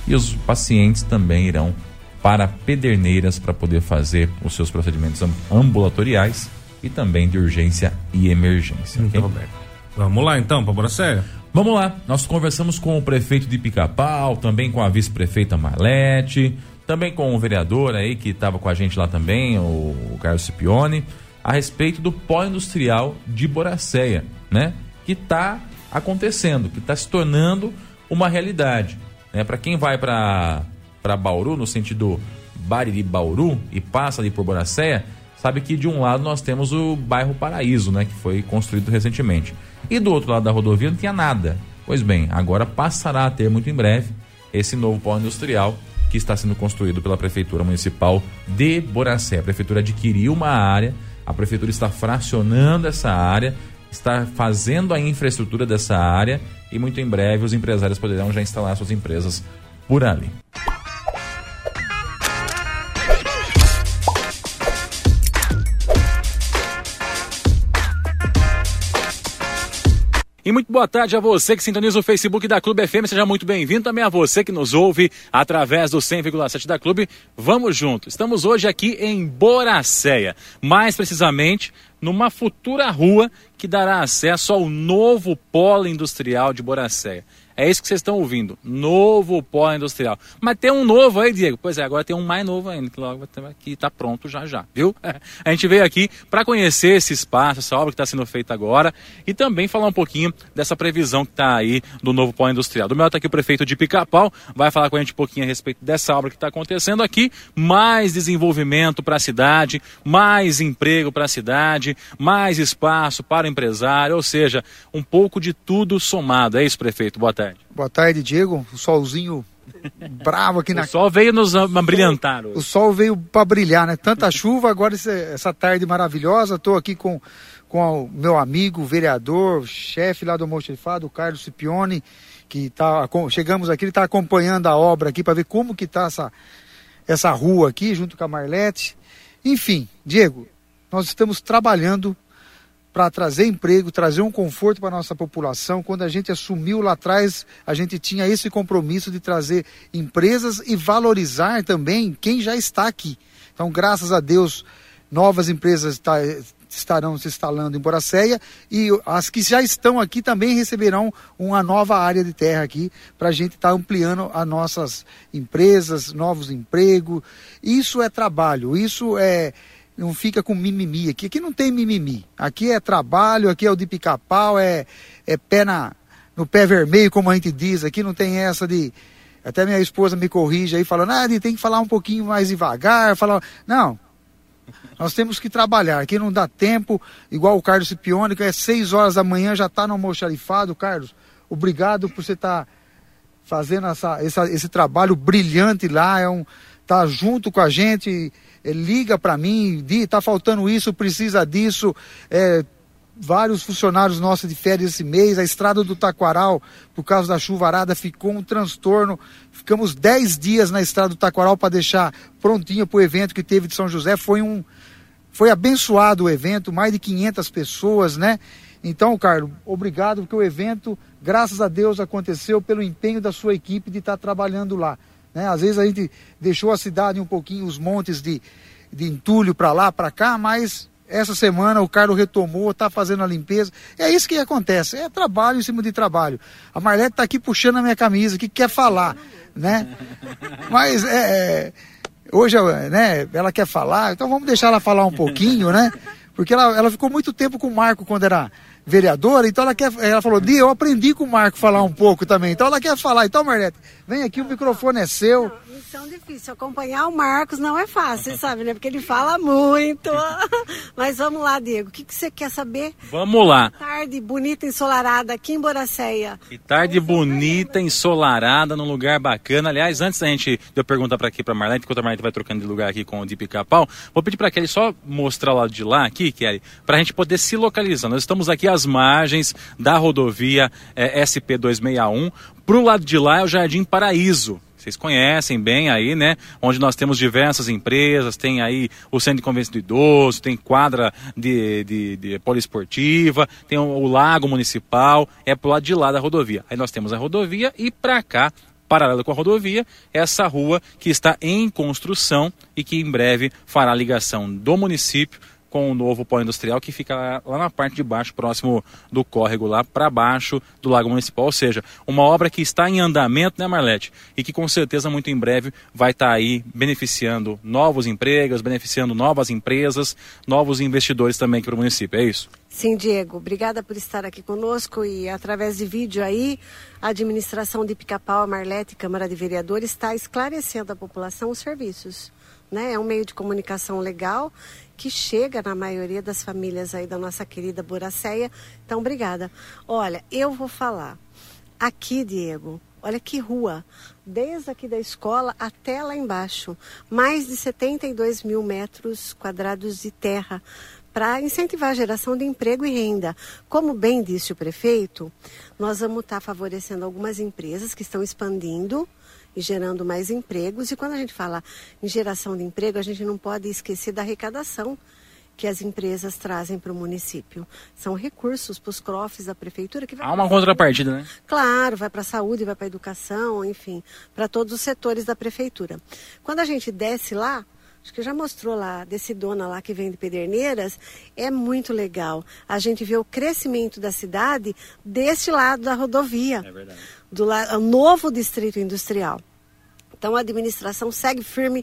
e os pacientes também irão para Pederneiras para poder fazer os seus procedimentos ambulatoriais e também de urgência e emergência. Okay? Vamos lá então para Boracéia? Vamos lá, nós conversamos com o prefeito de Pica-Pau, também com a vice-prefeita Marlete, também com o vereador aí que estava com a gente lá também, o Carlos Scipione a respeito do pó industrial de Boracéia, né? Que está acontecendo, que está se tornando uma realidade. Né? Para quem vai para Bauru, no sentido Bariri-Bauru, e passa ali por Boracéia, sabe que de um lado nós temos o bairro Paraíso, né? Que foi construído recentemente. E do outro lado da rodovia não tinha nada. Pois bem, agora passará a ter muito em breve esse novo pó industrial que está sendo construído pela Prefeitura Municipal de Boracé. A Prefeitura adquiriu uma área a prefeitura está fracionando essa área, está fazendo a infraestrutura dessa área e muito em breve os empresários poderão já instalar suas empresas por ali. E muito boa tarde a você que sintoniza o Facebook da Clube FM, seja muito bem-vindo. Também a você que nos ouve através do 100,7 da Clube. Vamos junto. Estamos hoje aqui em Boracéia, mais precisamente numa futura rua que dará acesso ao novo polo industrial de Boracéia. É isso que vocês estão ouvindo. Novo pó industrial. Mas tem um novo aí, Diego. Pois é, agora tem um mais novo ainda, que logo aqui está pronto já já, viu? A gente veio aqui para conhecer esse espaço, essa obra que está sendo feita agora e também falar um pouquinho dessa previsão que está aí do novo pó industrial. Do meu está aqui o prefeito de Pica-Pau, vai falar com a gente um pouquinho a respeito dessa obra que está acontecendo aqui. Mais desenvolvimento para a cidade, mais emprego para a cidade, mais espaço para o empresário, ou seja, um pouco de tudo somado. É isso, prefeito? Boa tarde tarde. Boa tarde, Diego. O solzinho bravo aqui na. O sol veio nos brilhantar. O sol veio para brilhar, né? Tanta chuva, agora essa tarde maravilhosa. Estou aqui com, com o meu amigo, vereador, chefe lá do Almoxerifado, o Carlos Cipione, que tá, chegamos aqui, ele está acompanhando a obra aqui para ver como que está essa, essa rua aqui, junto com a Marlete. Enfim, Diego, nós estamos trabalhando para trazer emprego, trazer um conforto para a nossa população. Quando a gente assumiu lá atrás, a gente tinha esse compromisso de trazer empresas e valorizar também quem já está aqui. Então, graças a Deus, novas empresas tá, estarão se instalando em Boracéia e as que já estão aqui também receberão uma nova área de terra aqui para a gente estar tá ampliando as nossas empresas, novos empregos. Isso é trabalho, isso é não fica com mimimi aqui. Aqui não tem mimimi. Aqui é trabalho, aqui é o de pica-pau, é, é pé na, no pé vermelho, como a gente diz. Aqui não tem essa de. Até minha esposa me corrige aí, falando, ah, tem que falar um pouquinho mais devagar. Falar... Não, nós temos que trabalhar. Aqui não dá tempo, igual o Carlos Cipione, que é 6 horas da manhã, já está no almoxarifado. Carlos, obrigado por você estar tá fazendo essa, essa, esse trabalho brilhante lá. É um, tá junto com a gente, liga para mim, diz, tá faltando isso, precisa disso. É, vários funcionários nossos de férias esse mês, a estrada do Taquaral, por causa da chuvarada, ficou um transtorno. Ficamos 10 dias na estrada do Taquaral para deixar prontinha para o evento que teve de São José. Foi um foi abençoado o evento, mais de 500 pessoas, né? Então, Carlos, obrigado, porque o evento, graças a Deus, aconteceu pelo empenho da sua equipe de estar trabalhando lá. Né? Às vezes a gente deixou a cidade um pouquinho, os montes de, de entulho para lá, para cá, mas essa semana o Carlos retomou, está fazendo a limpeza. É isso que acontece, é trabalho em cima de trabalho. A Marlete está aqui puxando a minha camisa, que quer falar, né? Mas é, é, hoje né, ela quer falar, então vamos deixar ela falar um pouquinho, né? Porque ela, ela ficou muito tempo com o Marco quando era vereadora, então ela quer, ela falou, Di, eu aprendi com o Marco falar um pouco também, então ela quer falar. Então, Marlete, vem aqui, o microfone é seu missão difícil. Acompanhar o Marcos não é fácil, sabe, né? Porque ele fala muito. Mas vamos lá, Diego. O que, que você quer saber? Vamos lá. Tarde bonita, ensolarada aqui em Boracéia. Que tarde bonita, ensolarada, num lugar bacana. Aliás, antes da gente de eu perguntar para aqui para Marlene, enquanto a Marlene vai trocando de lugar aqui com o de Pica-Pau, vou pedir para Kelly só mostrar o lado de lá aqui, Kelly, para a gente poder se localizar. Nós estamos aqui às margens da rodovia é, SP261. Para o lado de lá é o Jardim Paraíso. Vocês conhecem bem aí, né? Onde nós temos diversas empresas, tem aí o Centro de Convêncio do Idoso, tem quadra de, de, de poliesportiva, tem o, o Lago Municipal, é pro lado de lá da rodovia. Aí nós temos a rodovia e para cá paralela com a rodovia, essa rua que está em construção e que em breve fará ligação do município com o novo pó industrial que fica lá na parte de baixo, próximo do córrego, lá para baixo do Lago Municipal. Ou seja, uma obra que está em andamento, né, Marlete? E que com certeza muito em breve vai estar tá aí beneficiando novos empregos, beneficiando novas empresas, novos investidores também aqui para o município. É isso? Sim, Diego. Obrigada por estar aqui conosco e através de vídeo aí, a administração de Pica-Pau, a Marlete, Câmara de Vereadores, está esclarecendo à população os serviços. Né? É um meio de comunicação legal que chega na maioria das famílias aí da nossa querida Boracéia. Então, obrigada. Olha, eu vou falar. Aqui, Diego, olha que rua. Desde aqui da escola até lá embaixo. Mais de 72 mil metros quadrados de terra para incentivar a geração de emprego e renda. Como bem disse o prefeito, nós vamos estar tá favorecendo algumas empresas que estão expandindo e gerando mais empregos. E quando a gente fala em geração de emprego, a gente não pode esquecer da arrecadação que as empresas trazem para o município. São recursos para os CROFs da prefeitura que Há uma contrapartida, né? Claro, vai para a saúde, vai para a educação, enfim, para todos os setores da prefeitura. Quando a gente desce lá, acho que já mostrou lá, desse dona lá que vem de Pederneiras, é muito legal. A gente vê o crescimento da cidade deste lado da rodovia. É verdade do novo distrito industrial. Então a administração segue firme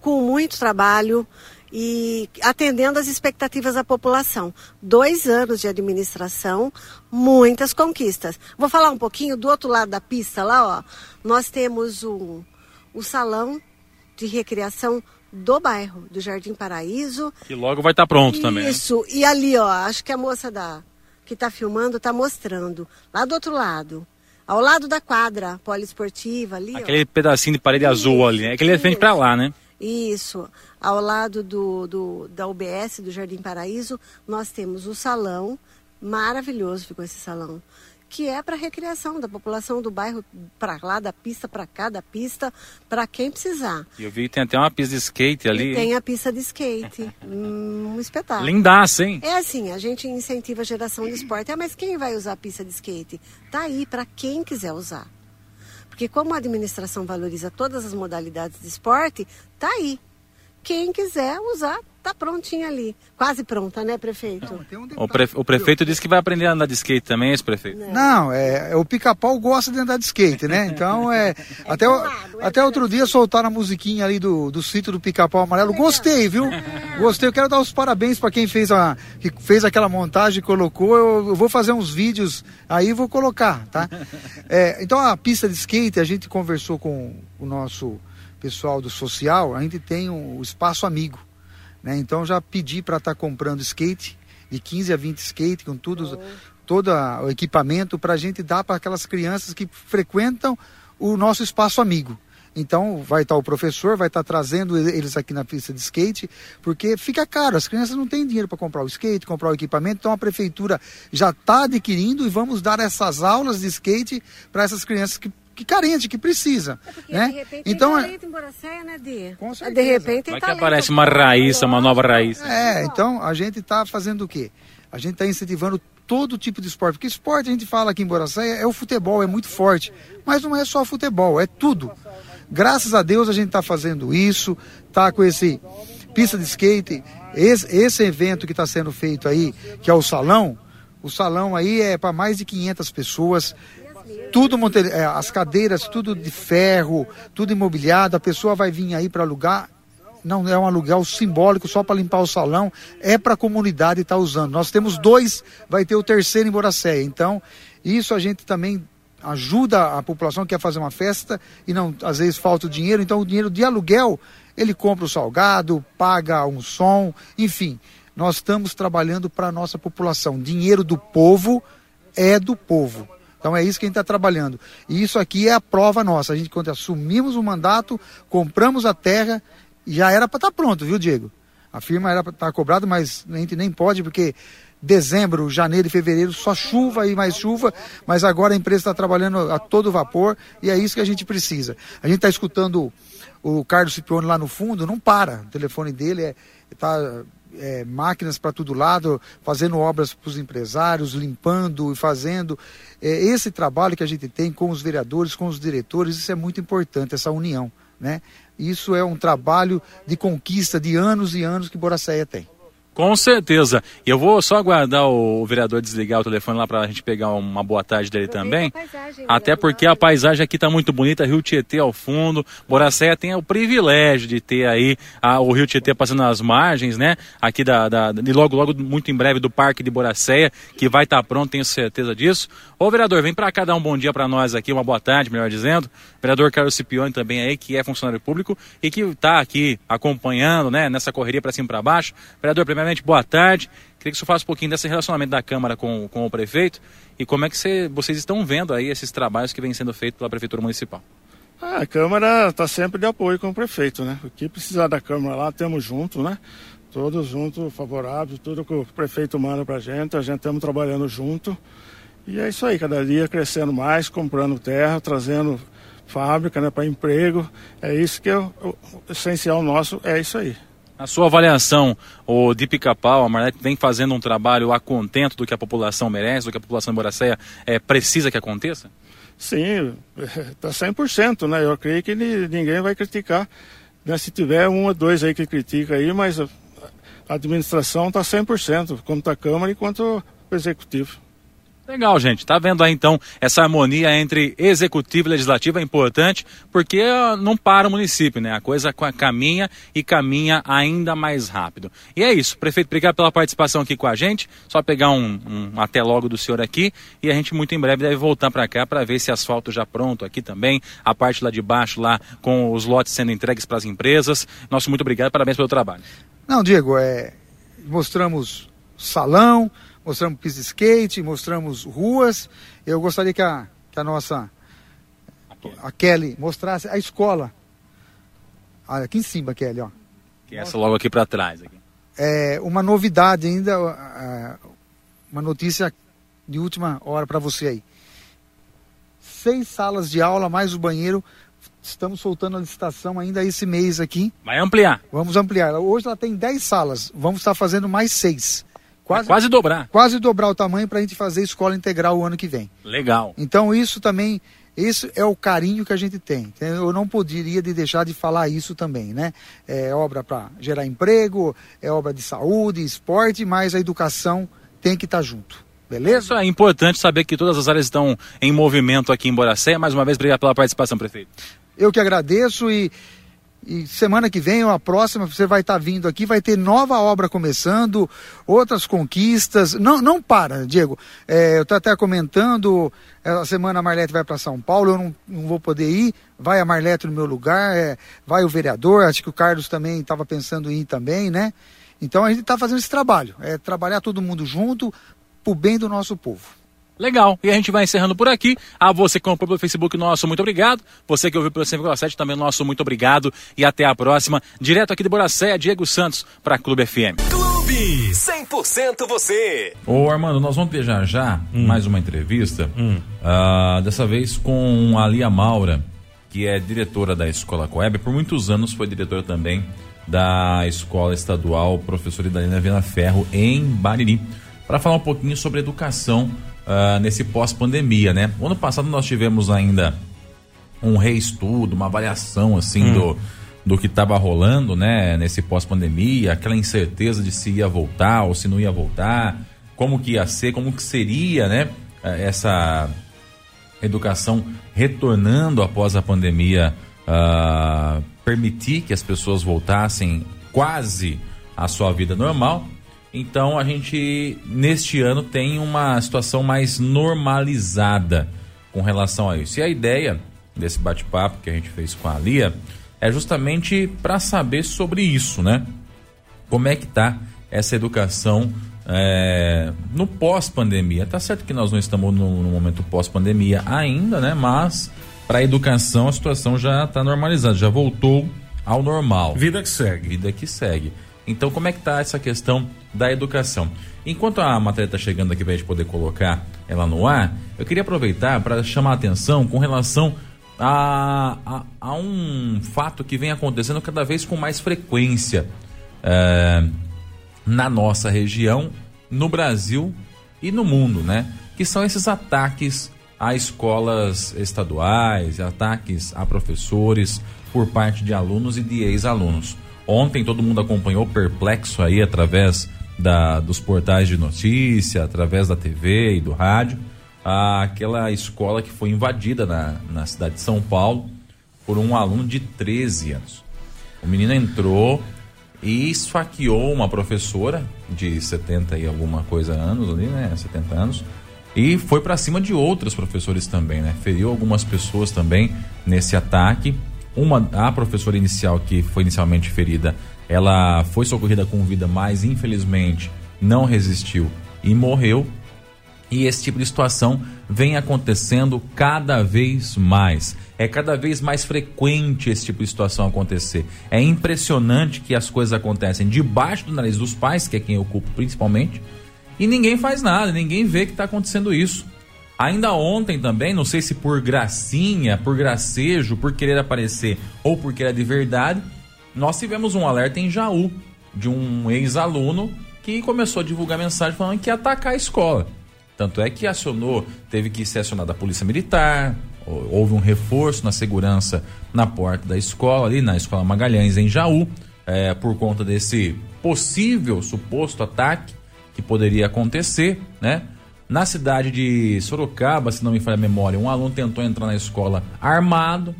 com muito trabalho e atendendo às expectativas da população. Dois anos de administração, muitas conquistas. Vou falar um pouquinho do outro lado da pista lá, ó. Nós temos um, o salão de recreação do bairro, do Jardim Paraíso. Que logo vai estar tá pronto Isso. também. Né? Isso, e ali, ó, acho que a moça da que está filmando está mostrando. Lá do outro lado. Ao lado da quadra poliesportiva ali. Aquele ó. pedacinho de parede azul ali, né? Aquele é frente para lá, né? Isso. Ao lado do, do, da UBS, do Jardim Paraíso, nós temos o salão. Maravilhoso ficou esse salão que é para recreação da população do bairro, para lá, da pista para cá, da pista, para quem precisar. E eu vi que tem até uma pista de skate ali. E tem a pista de skate, um espetáculo. Lindaça, hein? É assim, a gente incentiva a geração de esporte. Ah, mas quem vai usar a pista de skate? Tá aí para quem quiser usar. Porque como a administração valoriza todas as modalidades de esporte, tá aí. Quem quiser usar, tá prontinha ali. Quase pronta, né, prefeito? Não, um o, pre, o, prefeito disse que vai aprender a andar de skate também, esse prefeito. Não, Não é, é, o pica-pau gosta de andar de skate, né? Então é. é até, o, é até outro dia soltaram a musiquinha ali do, do sítio do pica-pau amarelo. Gostei, viu? Gostei. Eu quero dar os parabéns para quem fez, a, que fez aquela montagem e colocou. Eu, eu, vou fazer uns vídeos aí e vou colocar, tá? É, então a pista de skate, a gente conversou com o nosso pessoal do social, a gente tem o um espaço amigo. Né? Então já pedi para estar tá comprando skate, de 15 a 20 skate, com tudo, todo o equipamento, para a gente dar para aquelas crianças que frequentam o nosso espaço amigo. Então vai estar tá o professor, vai estar tá trazendo eles aqui na pista de skate, porque fica caro, as crianças não têm dinheiro para comprar o skate, comprar o equipamento, então a prefeitura já está adquirindo e vamos dar essas aulas de skate para essas crianças que que carente, que precisa. É né? de repente então, tem talento em Boracéia, né, Di? Com certeza. De repente tem Vai que aparece uma raiz, uma nova raiz. É, então a gente está fazendo o quê? A gente está incentivando todo tipo de esporte. Porque esporte, a gente fala aqui em Boracéia, é o futebol, é muito forte. Mas não é só futebol, é tudo. Graças a Deus a gente está fazendo isso, tá com esse pista de skate, esse, esse evento que está sendo feito aí, que é o salão, o salão aí é para mais de 500 pessoas tudo é, as cadeiras tudo de ferro, tudo imobiliado, a pessoa vai vir aí para alugar, não é um aluguel simbólico só para limpar o salão, é para a comunidade estar tá usando. Nós temos dois, vai ter o terceiro em Boracéia. Então, isso a gente também ajuda a população que quer fazer uma festa e não às vezes falta o dinheiro, então o dinheiro de aluguel, ele compra o salgado, paga um som, enfim. Nós estamos trabalhando para a nossa população. Dinheiro do povo é do povo. Então é isso que a gente está trabalhando. E isso aqui é a prova nossa. A gente, quando assumimos o mandato, compramos a terra, já era para estar tá pronto, viu, Diego? A firma era para estar tá cobrada, mas a gente nem pode, porque dezembro, janeiro e fevereiro só chuva e mais chuva, mas agora a empresa está trabalhando a todo vapor e é isso que a gente precisa. A gente está escutando o Carlos Cipione lá no fundo, não para. O telefone dele está é, é, máquinas para todo lado, fazendo obras para os empresários, limpando e fazendo. É, esse trabalho que a gente tem com os vereadores, com os diretores, isso é muito importante, essa união. Né? Isso é um trabalho de conquista de anos e anos que Boracéia tem. Com certeza. E eu vou só aguardar o vereador desligar o telefone lá para a gente pegar uma boa tarde dele também. Até porque a paisagem aqui está muito bonita, Rio Tietê ao fundo. Boracéia tem o privilégio de ter aí a, o Rio Tietê passando nas margens, né? Aqui da, da e logo, logo, muito em breve, do Parque de Boracéia, que vai estar tá pronto, tenho certeza disso. Ô vereador, vem para cá dar um bom dia para nós aqui, uma boa tarde, melhor dizendo. Vereador Carlos Cipione também aí, que é funcionário público e que está aqui acompanhando, né, nessa correria para cima e para baixo. Vereador, primeiro primeiramente, boa tarde. Queria que você falasse um pouquinho desse relacionamento da Câmara com, com o prefeito e como é que você, vocês estão vendo aí esses trabalhos que vêm sendo feitos pela Prefeitura Municipal. Ah, a Câmara está sempre de apoio com o prefeito, né? O que precisar da Câmara lá, temos junto, né? Todos juntos, favoráveis, tudo que o prefeito manda para a gente, a gente estamos trabalhando junto. E é isso aí, cada dia crescendo mais, comprando terra, trazendo fábrica né, para emprego. É isso que é o, o essencial nosso, é isso aí. Na sua avaliação, o de Pica-Pau, a Marlete vem fazendo um trabalho a contento do que a população merece, do que a população de Boracéia é, precisa que aconteça? Sim, está 100%, né? Eu creio que ninguém vai criticar. Né? Se tiver um ou dois aí que critica aí, mas a administração está 100%, quanto a Câmara e quanto o Executivo. Legal, gente. Tá vendo aí então essa harmonia entre executivo e legislativo é importante porque não para o município, né? A coisa caminha e caminha ainda mais rápido. E é isso. Prefeito, obrigado pela participação aqui com a gente. Só pegar um, um até logo do senhor aqui e a gente muito em breve deve voltar para cá para ver esse asfalto já pronto aqui também, a parte lá de baixo lá com os lotes sendo entregues para as empresas. Nosso muito obrigado, parabéns pelo trabalho. Não, Diego, é mostramos salão, mostramos pista de skate, mostramos ruas. Eu gostaria que a, que a nossa, a Kelly, mostrasse a escola. Aqui em cima, Kelly, ó. Que é essa logo aqui para trás. Aqui. É, uma novidade ainda, uma notícia de última hora para você aí. Seis salas de aula, mais o banheiro. Estamos soltando a licitação ainda esse mês aqui. Vai ampliar. Vamos ampliar. Hoje ela tem dez salas. Vamos estar fazendo mais seis. Quase, é quase dobrar. Quase dobrar o tamanho para a gente fazer escola integral o ano que vem. Legal. Então isso também, isso é o carinho que a gente tem. Eu não poderia de deixar de falar isso também, né? É obra para gerar emprego, é obra de saúde, esporte, mas a educação tem que estar tá junto. Beleza? Isso é importante saber que todas as áreas estão em movimento aqui em Boracé. Mais uma vez, obrigado pela participação, prefeito. Eu que agradeço e e semana que vem ou a próxima você vai estar tá vindo aqui, vai ter nova obra começando, outras conquistas. Não, não para, Diego. É, eu estou até comentando, a semana a Marlete vai para São Paulo, eu não, não, vou poder ir, vai a Marlete no meu lugar, é, vai o vereador, acho que o Carlos também estava pensando em ir também, né? Então a gente está fazendo esse trabalho, é trabalhar todo mundo junto, para o bem do nosso povo. Legal. E a gente vai encerrando por aqui. A você que comprou pelo Facebook, nosso muito obrigado. Você que ouviu pelo 100,7 também, nosso muito obrigado. E até a próxima. Direto aqui de Boracé, Diego Santos, para Clube FM. Clube 100% você. Ô Armando, nós vamos ter já já hum. mais uma entrevista. Hum. Uh, dessa vez com a Lia Maura, que é diretora da Escola Coeb. Por muitos anos foi diretora também da Escola Estadual Professora Idalina Viana Ferro, em Bariri. Para falar um pouquinho sobre educação uh, nesse pós-pandemia, né? O ano passado nós tivemos ainda um reestudo, uma avaliação assim hum. do, do que estava rolando, né? Nesse pós-pandemia, aquela incerteza de se ia voltar ou se não ia voltar, como que ia ser, como que seria, né? Eh, essa educação retornando após a pandemia uh, permitir que as pessoas voltassem quase à sua vida normal. Então a gente, neste ano, tem uma situação mais normalizada com relação a isso. E a ideia desse bate-papo que a gente fez com a Lia é justamente para saber sobre isso, né? Como é que tá essa educação é, no pós-pandemia? Tá certo que nós não estamos no, no momento pós-pandemia ainda, né? Mas para a educação a situação já está normalizada, já voltou ao normal. Vida que segue. Vida que segue. Então, como é que está essa questão da educação? Enquanto a matéria está chegando aqui para a gente poder colocar ela no ar, eu queria aproveitar para chamar a atenção com relação a, a, a, um fato que vem acontecendo cada vez com mais frequência é, na nossa região, no Brasil e no mundo, né? Que são esses ataques a escolas estaduais, ataques a professores por parte de alunos e de ex-alunos. Ontem todo mundo acompanhou perplexo aí através da, dos portais de notícia, através da TV e do rádio, aquela escola que foi invadida na, na cidade de São Paulo por um aluno de 13 anos. O menino entrou e esfaqueou uma professora de 70 e alguma coisa anos ali, né? 70 anos. E foi para cima de outros professores também, né? Feriu algumas pessoas também nesse ataque. Uma, a professora inicial que foi inicialmente ferida, ela foi socorrida com vida, mas infelizmente não resistiu e morreu. E esse tipo de situação vem acontecendo cada vez mais. É cada vez mais frequente esse tipo de situação acontecer. É impressionante que as coisas acontecem debaixo do nariz dos pais, que é quem ocupa principalmente, e ninguém faz nada, ninguém vê que está acontecendo isso. Ainda ontem também, não sei se por gracinha, por gracejo, por querer aparecer ou porque era de verdade, nós tivemos um alerta em Jaú de um ex-aluno que começou a divulgar mensagem falando que ia atacar a escola. Tanto é que acionou, teve que ser acionada a polícia militar, houve um reforço na segurança na porta da escola, ali na escola Magalhães, em Jaú, é, por conta desse possível, suposto ataque que poderia acontecer, né? Na cidade de Sorocaba, se não me falha a memória, um aluno tentou entrar na escola armado,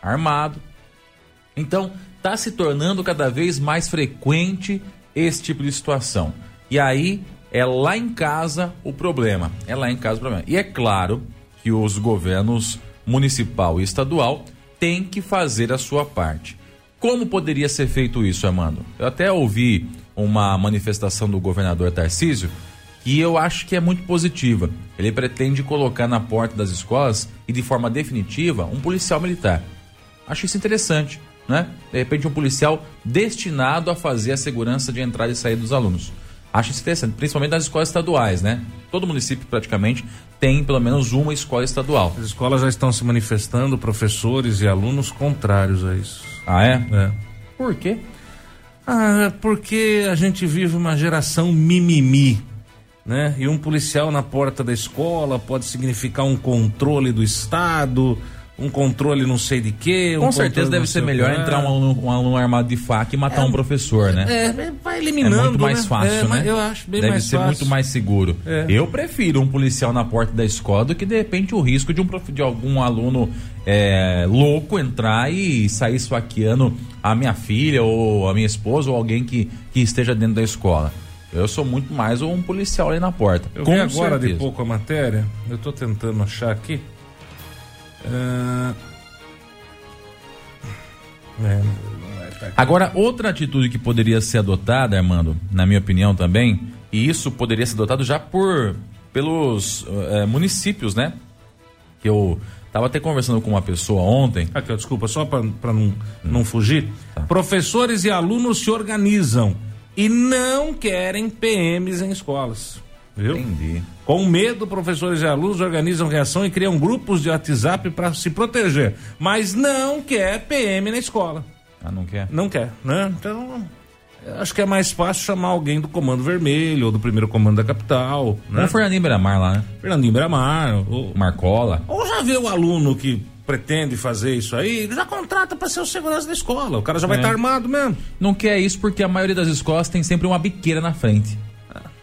armado. Então, está se tornando cada vez mais frequente esse tipo de situação. E aí é lá em casa o problema. É lá em casa o problema. E é claro que os governos municipal e estadual têm que fazer a sua parte. Como poderia ser feito isso, Armando? Eu até ouvi uma manifestação do governador Tarcísio e eu acho que é muito positiva. Ele pretende colocar na porta das escolas e de forma definitiva um policial militar. Acho isso interessante. Né? De repente um policial destinado a fazer a segurança de entrada e saída dos alunos. Acho isso interessante, principalmente nas escolas estaduais, né? Todo município praticamente tem pelo menos uma escola estadual. As escolas já estão se manifestando, professores e alunos contrários a isso. Ah, é? É. Por quê? Ah, porque a gente vive uma geração mimimi, né? E um policial na porta da escola pode significar um controle do Estado, um controle não sei de quê. Com um certeza deve ser melhor entrar um aluno, um aluno armado de faca e matar um professor, né? É, vai eliminando. É muito mais né? fácil, É, né? Eu acho bem Deve mais ser fácil. muito mais seguro. É. Eu prefiro um policial na porta da escola do que de repente o risco de, um, prof- de algum aluno é, louco entrar e sair esfaqueando a minha filha ou a minha esposa ou alguém que, que esteja dentro da escola. Eu sou muito mais um policial ali na porta. Eu Com vi agora de certeza. pouco a matéria, eu tô tentando achar aqui. Ah, é, é, tá. Agora, outra atitude que poderia ser adotada, Armando, na minha opinião também, e isso poderia ser adotado já por pelos eh, municípios, né? Que eu tava até conversando com uma pessoa ontem. Aqui, ó, desculpa, só para não, não fugir. Professores e alunos se organizam e não querem PMs em escolas. Viu? Entendi. Com medo, professores e alunos organizam reação e criam grupos de WhatsApp para se proteger. Mas não quer PM na escola. Ah, não quer? Não quer, né? Então, acho que é mais fácil chamar alguém do Comando Vermelho ou do primeiro comando da capital, né? o Fernandinho Beiramar lá, né? Fernandinho Bramar, ou, Marcola. ou já vê o aluno que pretende fazer isso aí, já contrata para ser o segurança da escola. O cara já vai É. estar armado mesmo. Não quer isso porque a maioria das escolas tem sempre uma biqueira na frente.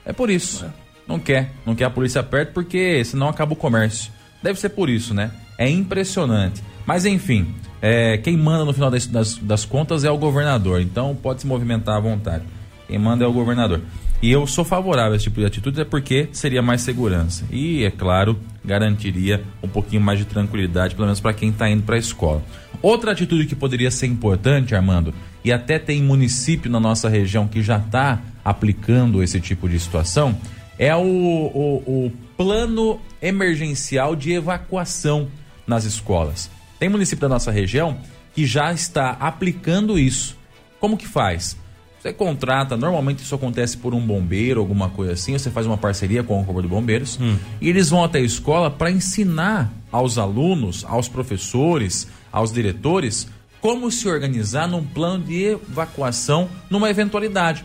É por isso. Não quer. Não quer a polícia perto porque senão acaba o comércio. Deve ser por isso, né? É impressionante. Mas enfim, é, quem manda no final das, das, das contas é o governador. Então pode se movimentar à vontade. Quem manda é o governador. E eu sou favorável a esse tipo de atitude, é porque seria mais segurança. E, é claro, garantiria um pouquinho mais de tranquilidade, pelo menos para quem está indo para a escola. Outra atitude que poderia ser importante, Armando, e até tem município na nossa região que já está aplicando esse tipo de situação, é o, o, o plano emergencial de evacuação nas escolas. Tem município da nossa região que já está aplicando isso. Como que faz? Você contrata, normalmente isso acontece por um bombeiro, alguma coisa assim, você faz uma parceria com o Corpo de Bombeiros e eles vão até a escola para ensinar aos alunos, aos professores, aos diretores como se organizar num plano de evacuação numa eventualidade.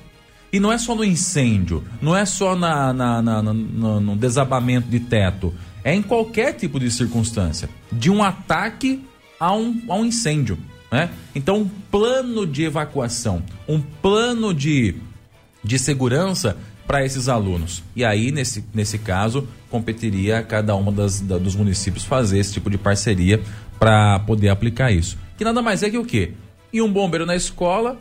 E não é só no incêndio, não é só na, na- na- na- no, desabamento de teto, é em qualquer tipo de circunstância, de um ataque a um, a um incêndio. Né? Então, um plano de evacuação, um plano de, de segurança para esses alunos. E aí, nesse, nesse caso, competiria a cada uma das, da- dos municípios fazer esse tipo de parceria para poder aplicar isso. Que nada mais é que o quê? E um bombeiro na escola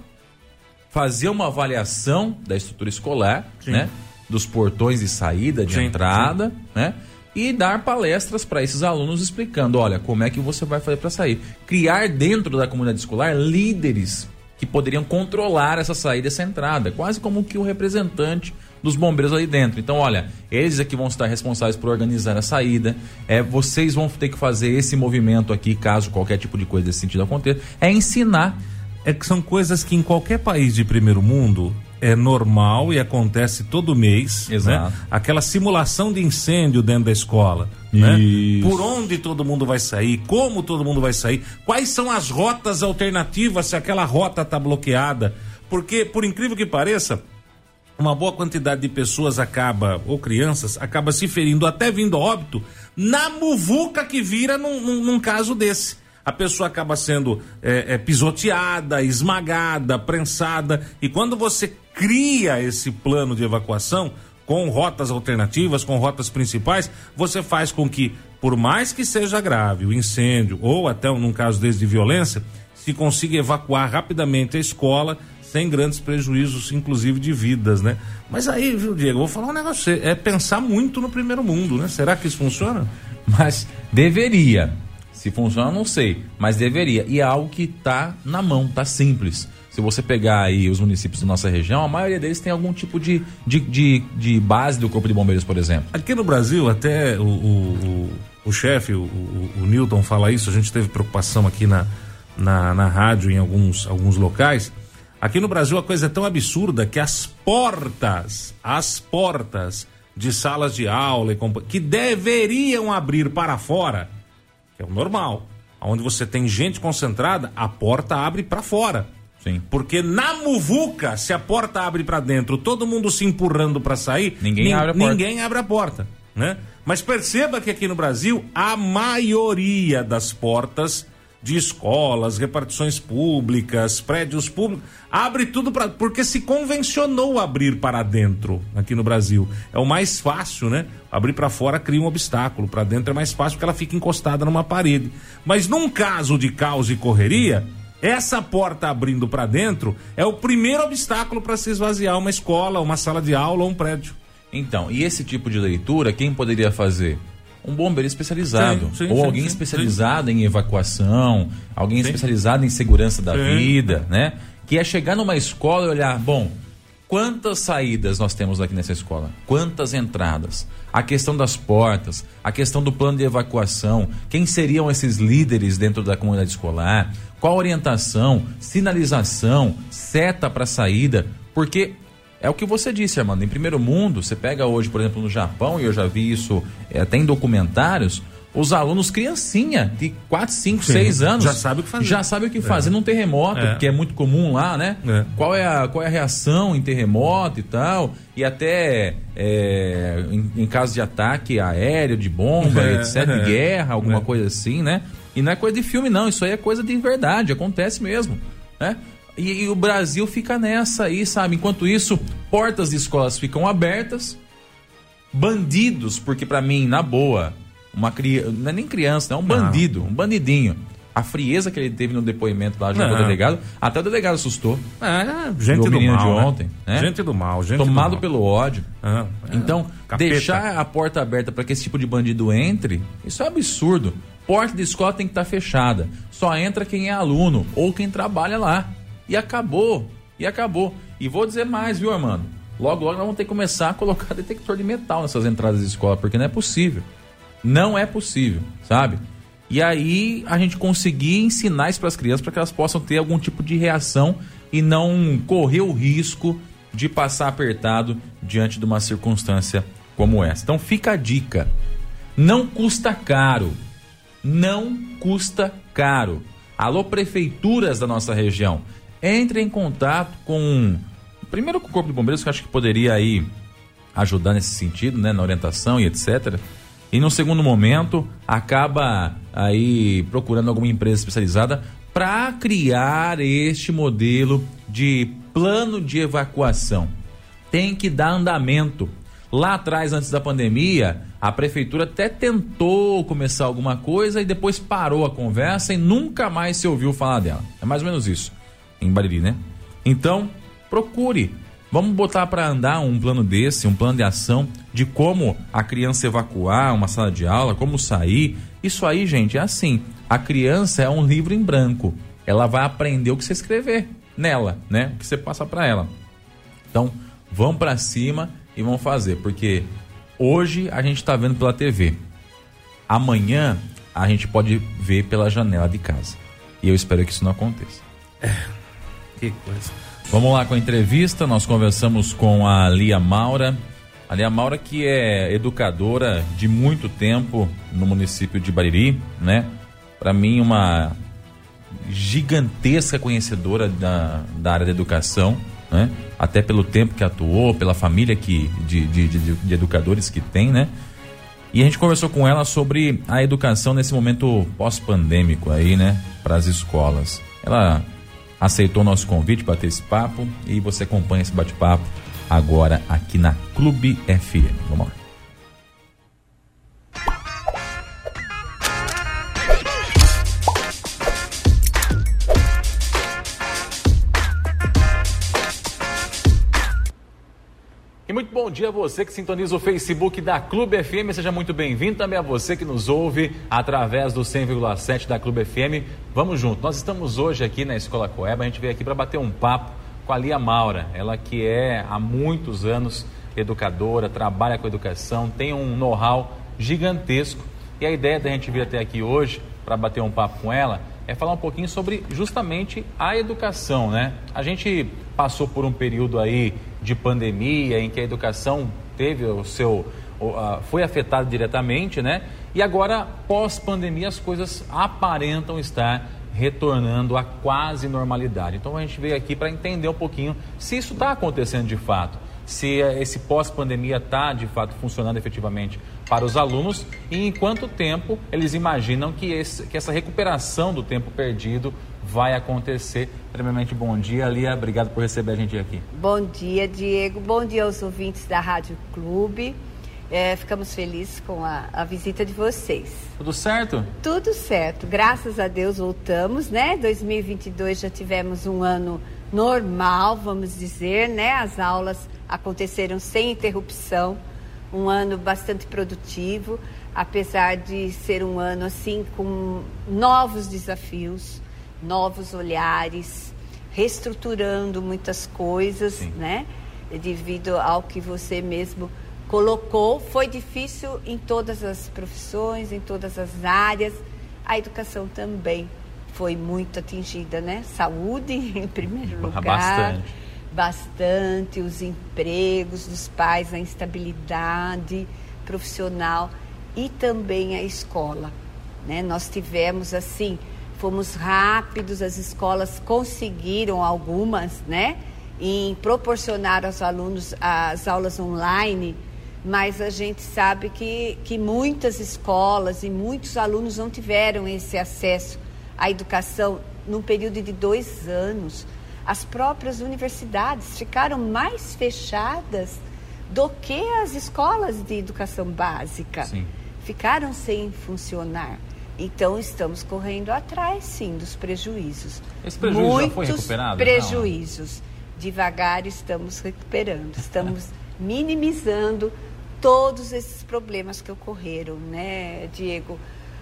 fazer uma avaliação da estrutura escolar, né? Dos portões de saída, de Sim, entrada, né? E dar palestras para esses alunos explicando, olha, como é que você vai fazer para sair. Criar dentro da comunidade escolar líderes que poderiam controlar essa saída, essa entrada, quase como que o representante dos bombeiros ali dentro. Então, olha, eles é que vão estar responsáveis por organizar a saída. É, vocês vão ter que fazer esse movimento aqui, caso qualquer tipo de coisa desse sentido aconteça. É ensinar É que são coisas que em qualquer país de primeiro mundo é normal e acontece todo mês. Exato. Né? Aquela simulação de incêndio dentro da escola. Né? Por onde todo mundo vai sair, como todo mundo vai sair, quais são as rotas alternativas se aquela rota está bloqueada. Porque, por incrível que pareça, uma boa quantidade de pessoas acaba, ou crianças, acaba se ferindo, até vindo a óbito, na muvuca que vira num, num- num caso desse. A pessoa acaba sendo é, é, pisoteada, esmagada, prensada. E quando você cria esse plano de evacuação, com rotas alternativas, com rotas principais, você faz com que, por mais que seja grave o incêndio, ou até num caso desse de violência, se consiga evacuar rapidamente a escola sem grandes prejuízos, inclusive de vidas, né? Mas aí, viu, Diego, vou falar um negócio, é pensar muito no primeiro mundo, né? Será que isso funciona? Mas deveria. Se funciona, não sei. Mas deveria. E é algo que tá na mão, tá simples. Se você pegar aí os municípios da nossa região, a maioria deles tem algum tipo de, de, de, de base do Corpo de Bombeiros, por exemplo. Aqui no Brasil, até o, o, o, o chefe, o, o, o Newton, fala isso, a gente teve preocupação aqui na, na, na rádio em alguns, alguns locais. Aqui no Brasil a coisa é tão absurda que as portas, as portas de salas de aula e que deveriam abrir para fora, que é o normal, onde você tem gente concentrada, a porta abre para fora. Sim. Porque na muvuca, se a porta abre para dentro, todo mundo se empurrando para sair, ninguém, abre a porta. ninguém abre a porta, né? Mas perceba que aqui no Brasil, a maioria das portas de escolas, repartições públicas, prédios públicos, abre tudo para porque se convencionou abrir para dentro aqui no Brasil. É o mais fácil, né? Abrir para fora cria um obstáculo, para dentro é mais fácil porque ela fica encostada numa parede. Mas num caso de caos e correria, essa porta abrindo para dentro é o primeiro obstáculo para se esvaziar uma escola, uma sala de aula ou um prédio. Então, e esse tipo de leitura, quem poderia fazer? Um bombeiro especializado. Sim, sim, ou sim, alguém especializado em evacuação, alguém especializado em segurança da vida, né? Que é chegar numa escola e olhar, bom, quantas saídas nós temos aqui nessa escola? Quantas entradas? A questão das portas, a questão do plano de evacuação, quem seriam esses líderes dentro da comunidade escolar? Qual orientação, sinalização, seta para saída? Porque é o que você disse, Armando. Em primeiro mundo, você pega hoje, por exemplo, no Japão, e eu já vi isso é, até em documentários, os alunos criancinha de 4, 5, 6 anos já sabe o que fazer. Já sabe o que fazer é. num terremoto, é. que é muito comum lá, né? É. Qual, é a, qual é a reação em terremoto e tal, e até é, em, em, caso de ataque aéreo, de bomba, é. etc, de guerra, alguma é. coisa assim, né? E não é coisa de filme, não, isso aí é coisa de verdade, acontece mesmo, né? E, e, o Brasil fica nessa aí, sabe? Enquanto isso, portas de escolas ficam abertas, bandidos, porque para mim, na boa, uma criança, não é nem criança, é um bandido, um bandidinho. A frieza que ele teve no depoimento lá junto ao delegado, até o delegado assustou. É, gente do, do mal, de né? ontem, né? Gente do mal, gente Tomado mal. pelo ódio. Ah, é. Então, Capeta. deixar a porta aberta para que esse tipo de bandido entre, isso é absurdo. Porta de escola tem que estar tá fechada. Só entra quem é aluno ou quem trabalha lá. E acabou. E acabou. E vou dizer mais, viu, Armando? Logo, logo nós vamos ter que começar a colocar detector de metal nessas entradas de escola, porque não é possível. Não é possível, sabe? E aí a gente conseguir ensinar isso para as crianças para que elas possam ter algum tipo de reação e não correr o risco de passar apertado diante de uma circunstância como essa. Então fica a dica. Não custa caro. Não custa caro. Alô, prefeituras da nossa região entre em contato com primeiro com o corpo de bombeiros que acho que poderia aí ajudar nesse sentido, né, na orientação e etc. E no segundo momento acaba aí procurando alguma empresa especializada para criar este modelo de plano de evacuação. Tem que dar andamento. Lá atrás, antes da pandemia, a prefeitura até tentou começar alguma coisa e depois parou a conversa e nunca mais se ouviu falar dela. É mais ou menos isso em Bariri, né? Então, procure. Vamos botar para andar um plano desse, um plano de ação de como a criança evacuar uma sala de aula, como sair. Isso aí, gente, é assim. A criança é um livro em branco. Ela vai aprender o que você escrever nela, né? O que você passa para ela. Então, vamos para cima e vamos fazer, porque hoje a gente está vendo pela TV. Amanhã a gente pode ver pela janela de casa. E eu espero que isso não aconteça. É. Que coisa. Vamos lá com a entrevista. Nós conversamos com a Lia Maura. A Lia Maura, que é educadora de muito tempo no município de Bariri, né? Para mim, uma gigantesca conhecedora da, da área da educação, né? Até pelo tempo que atuou, pela família que, de, de, de, de educadores que tem, né? E a gente conversou com ela sobre a educação nesse momento pós-pandêmico aí, né? Para as escolas. Ela aceitou nosso convite para ter esse papo e você acompanha esse bate-papo agora aqui na Clube FM. Vamos lá. Dia a você que sintoniza o Facebook da Clube FM. Seja muito bem-vindo também a você que nos ouve através do 100,7 da Clube FM. Vamos junto. Nós estamos hoje aqui na Escola Coeba. A gente veio aqui para bater um papo com a Lia Maura. Ela que é há muitos anos educadora, trabalha com educação, tem um know-how gigantesco. E a ideia da gente vir até aqui hoje para bater um papo com ela é falar um pouquinho sobre justamente a educação, né? A gente passou por um período aí de pandemia em que a educação teve o seu foi afetada diretamente, né? E agora, pós-pandemia, as coisas aparentam estar retornando à quase normalidade. Então a gente veio aqui para entender um pouquinho se isso está acontecendo de fato, se esse pós-pandemia está de fato funcionando efetivamente para os alunos e em quanto tempo eles imaginam que, esse, que essa recuperação do tempo perdido vai acontecer. Primeiramente, bom dia, Lia. Obrigado por receber a gente aqui. Bom dia, Diego. Bom dia aos ouvintes da Rádio Clube. É, ficamos felizes com a, a, visita de vocês. Tudo certo? Tudo certo. Graças a Deus voltamos, né? 2022 já tivemos um ano normal, vamos dizer, né? As aulas aconteceram sem interrupção um ano bastante produtivo, apesar de ser um ano assim com novos desafios, novos olhares, reestruturando muitas coisas, Sim. né? Devido ao que você mesmo colocou, foi difícil em todas as profissões, em todas as áreas. A educação também foi muito atingida, né? Saúde em primeiro lugar. Bastante bastante os empregos dos pais, a instabilidade profissional e também a escola. Né? Nós tivemos assim, fomos rápidos, as escolas conseguiram algumas, né, em proporcionar aos alunos as aulas online, mas a gente sabe que, que muitas escolas e muitos alunos não tiveram esse acesso à educação num período de dois anos as próprias universidades ficaram mais fechadas do que as escolas de educação básica. Sim. Ficaram sem funcionar. Então estamos correndo atrás, sim, dos prejuízos. Esse prejuízo Muitos já foi recuperado? prejuízos. Não. Devagar estamos recuperando, estamos minimizando todos esses problemas que ocorreram, né, Diego?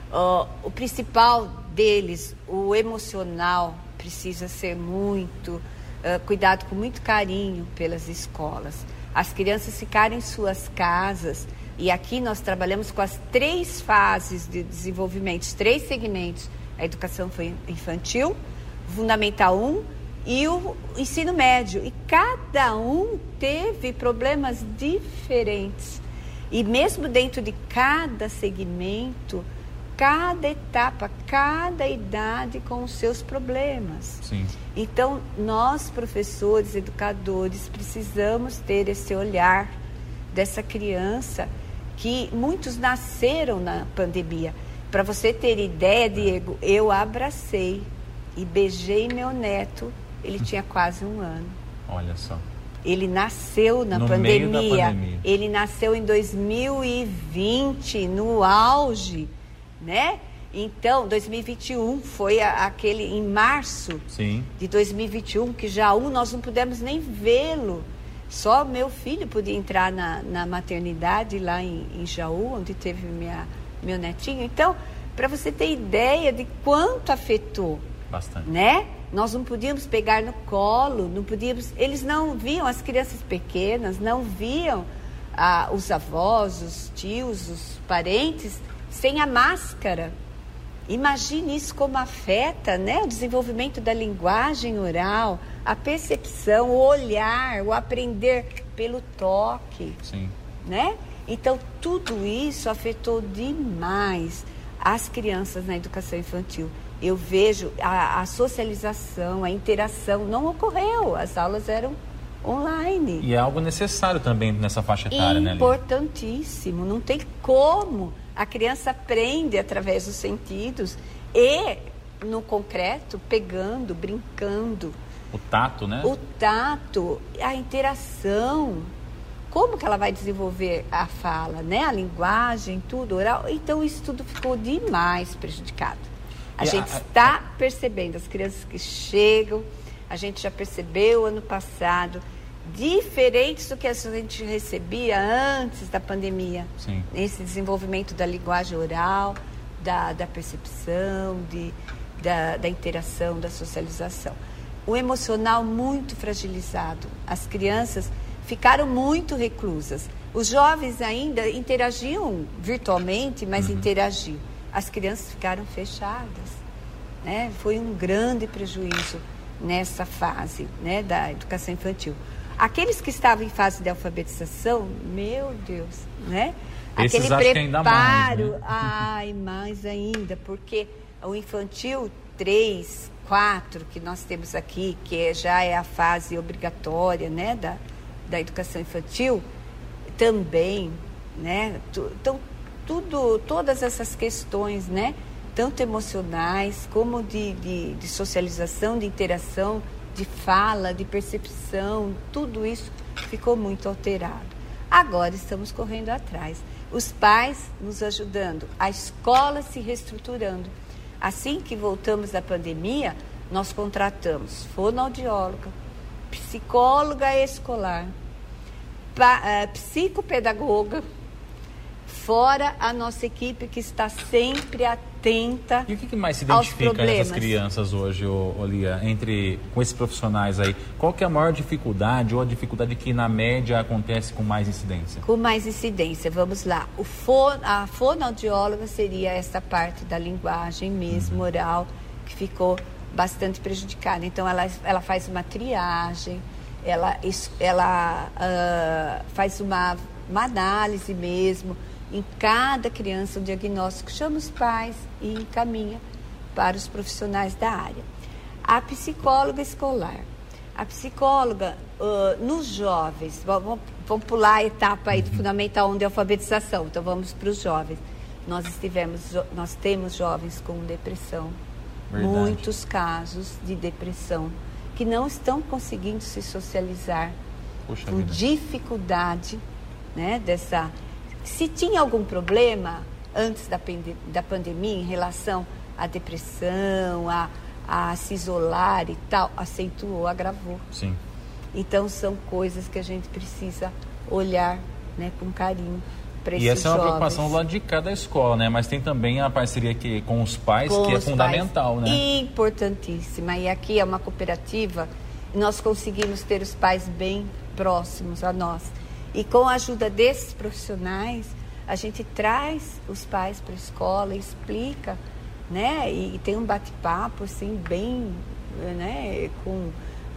Uh, o principal deles, o emocional, precisa ser muito uh, cuidado com muito carinho pelas escolas. As crianças ficarem em suas casas e aqui nós trabalhamos com as três fases de desenvolvimento, três segmentos: a educação infantil, fundamental 1 e o ensino médio. E cada um teve problemas diferentes. E mesmo dentro de cada segmento, cada etapa, cada idade com os seus problemas. Sim. Então, nós, professores, educadores, precisamos ter esse olhar dessa criança que muitos nasceram na pandemia. Para você ter ideia, Diego, eu abracei e beijei meu neto, ele tinha quase um ano. Olha só. Ele nasceu na pandemia. pandemia. Ele nasceu em 2020, no auge né? Então, 2021 foi a, aquele em março Sim. de 2021 que já um nós não pudemos nem vê-lo. Só meu filho podia entrar na, na maternidade lá em, em Jaú, onde teve minha, meu netinho. Então, para você ter ideia de quanto afetou. Bastante. Né? Nós não podíamos pegar no colo, não podíamos. Eles não viam as crianças pequenas, não viam ah, os avós, os tios, os parentes sem a máscara. Imagine isso como afeta né, o desenvolvimento da linguagem oral, a percepção, o olhar, o aprender pelo toque. Sim. Né? Então, tudo isso afetou demais as crianças na educação infantil. Eu vejo a, a socialização, a interação não ocorreu, as aulas eram online. E é algo necessário também nessa faixa etária, né? Importantíssimo, não tem como a criança aprende através dos sentidos e no concreto, pegando, brincando. O tato, né? O tato, a interação. Como que ela vai desenvolver a fala, né? A linguagem, tudo, oral. Então, isso tudo ficou demais prejudicado. A e gente a, está a... percebendo, as crianças que chegam, a gente já percebeu ano passado, diferentes do que a gente recebia antes da pandemia. Sim. Esse desenvolvimento da linguagem oral, da, da percepção, de, da, da interação, da socialização. O emocional muito fragilizado. As crianças ficaram muito reclusas. Os jovens ainda interagiam virtualmente, mas uhum. interagiam. As crianças ficaram fechadas. né? Foi um grande prejuízo nessa fase, né, da educação infantil. Aqueles que estavam em fase de alfabetização, meu Deus, né? Esses Aquele preparo, mais, né? ai, mais ainda, porque o infantil 3, 4 que nós temos aqui, que é, já é a fase obrigatória, né, da, da educação infantil, também, né? Então, tudo, todas essas questões, né? Tanto emocionais como de, de, de socialização, de interação, de fala, de percepção, tudo isso ficou muito alterado. Agora estamos correndo atrás. Os pais nos ajudando, a escola se reestruturando. Assim que voltamos da pandemia, nós contratamos fonoaudióloga, psicóloga escolar, uh, psicopedagoga, fora a nossa equipe que está sempre atenta. E o que, que mais se identifica nessas crianças hoje, Olia, entre com esses profissionais aí? Qual que é a maior dificuldade ou a dificuldade que na média acontece com mais incidência? Com mais incidência, vamos lá. O fon, a fonoaudióloga seria essa parte da linguagem mesmo, uhum. oral, que ficou bastante prejudicada. Então ela, ela faz uma triagem, ela, ela uh, faz uma, uma análise mesmo em cada criança um diagnóstico, chama os pais e encaminha para os profissionais da área. A psicóloga escolar. A psicóloga, uh, nos jovens, vamos, vamos pular a etapa aí do uhum. fundamental 1 de alfabetização, então vamos para os jovens. Nós, estivemos, nós temos jovens com depressão, Verdade. muitos casos de depressão, que não estão conseguindo se socializar Puxa por vida. dificuldade né, dessa se tinha algum problema antes da, da pandemia em relação à depressão, a, a se isolar e tal, acentuou, agravou. Sim. Então são coisas que a gente precisa olhar né, com carinho. E essa é uma preocupação lado de cada escola, né? Mas tem também a parceria que, com os pais, com que é fundamental, pais. né? Importantíssima. E aqui é uma cooperativa, nós conseguimos ter os pais bem próximos a nós. E com a ajuda desses profissionais, a gente traz os pais para a escola, explica, né? E, e tem um bate-papo assim bem, né? Com,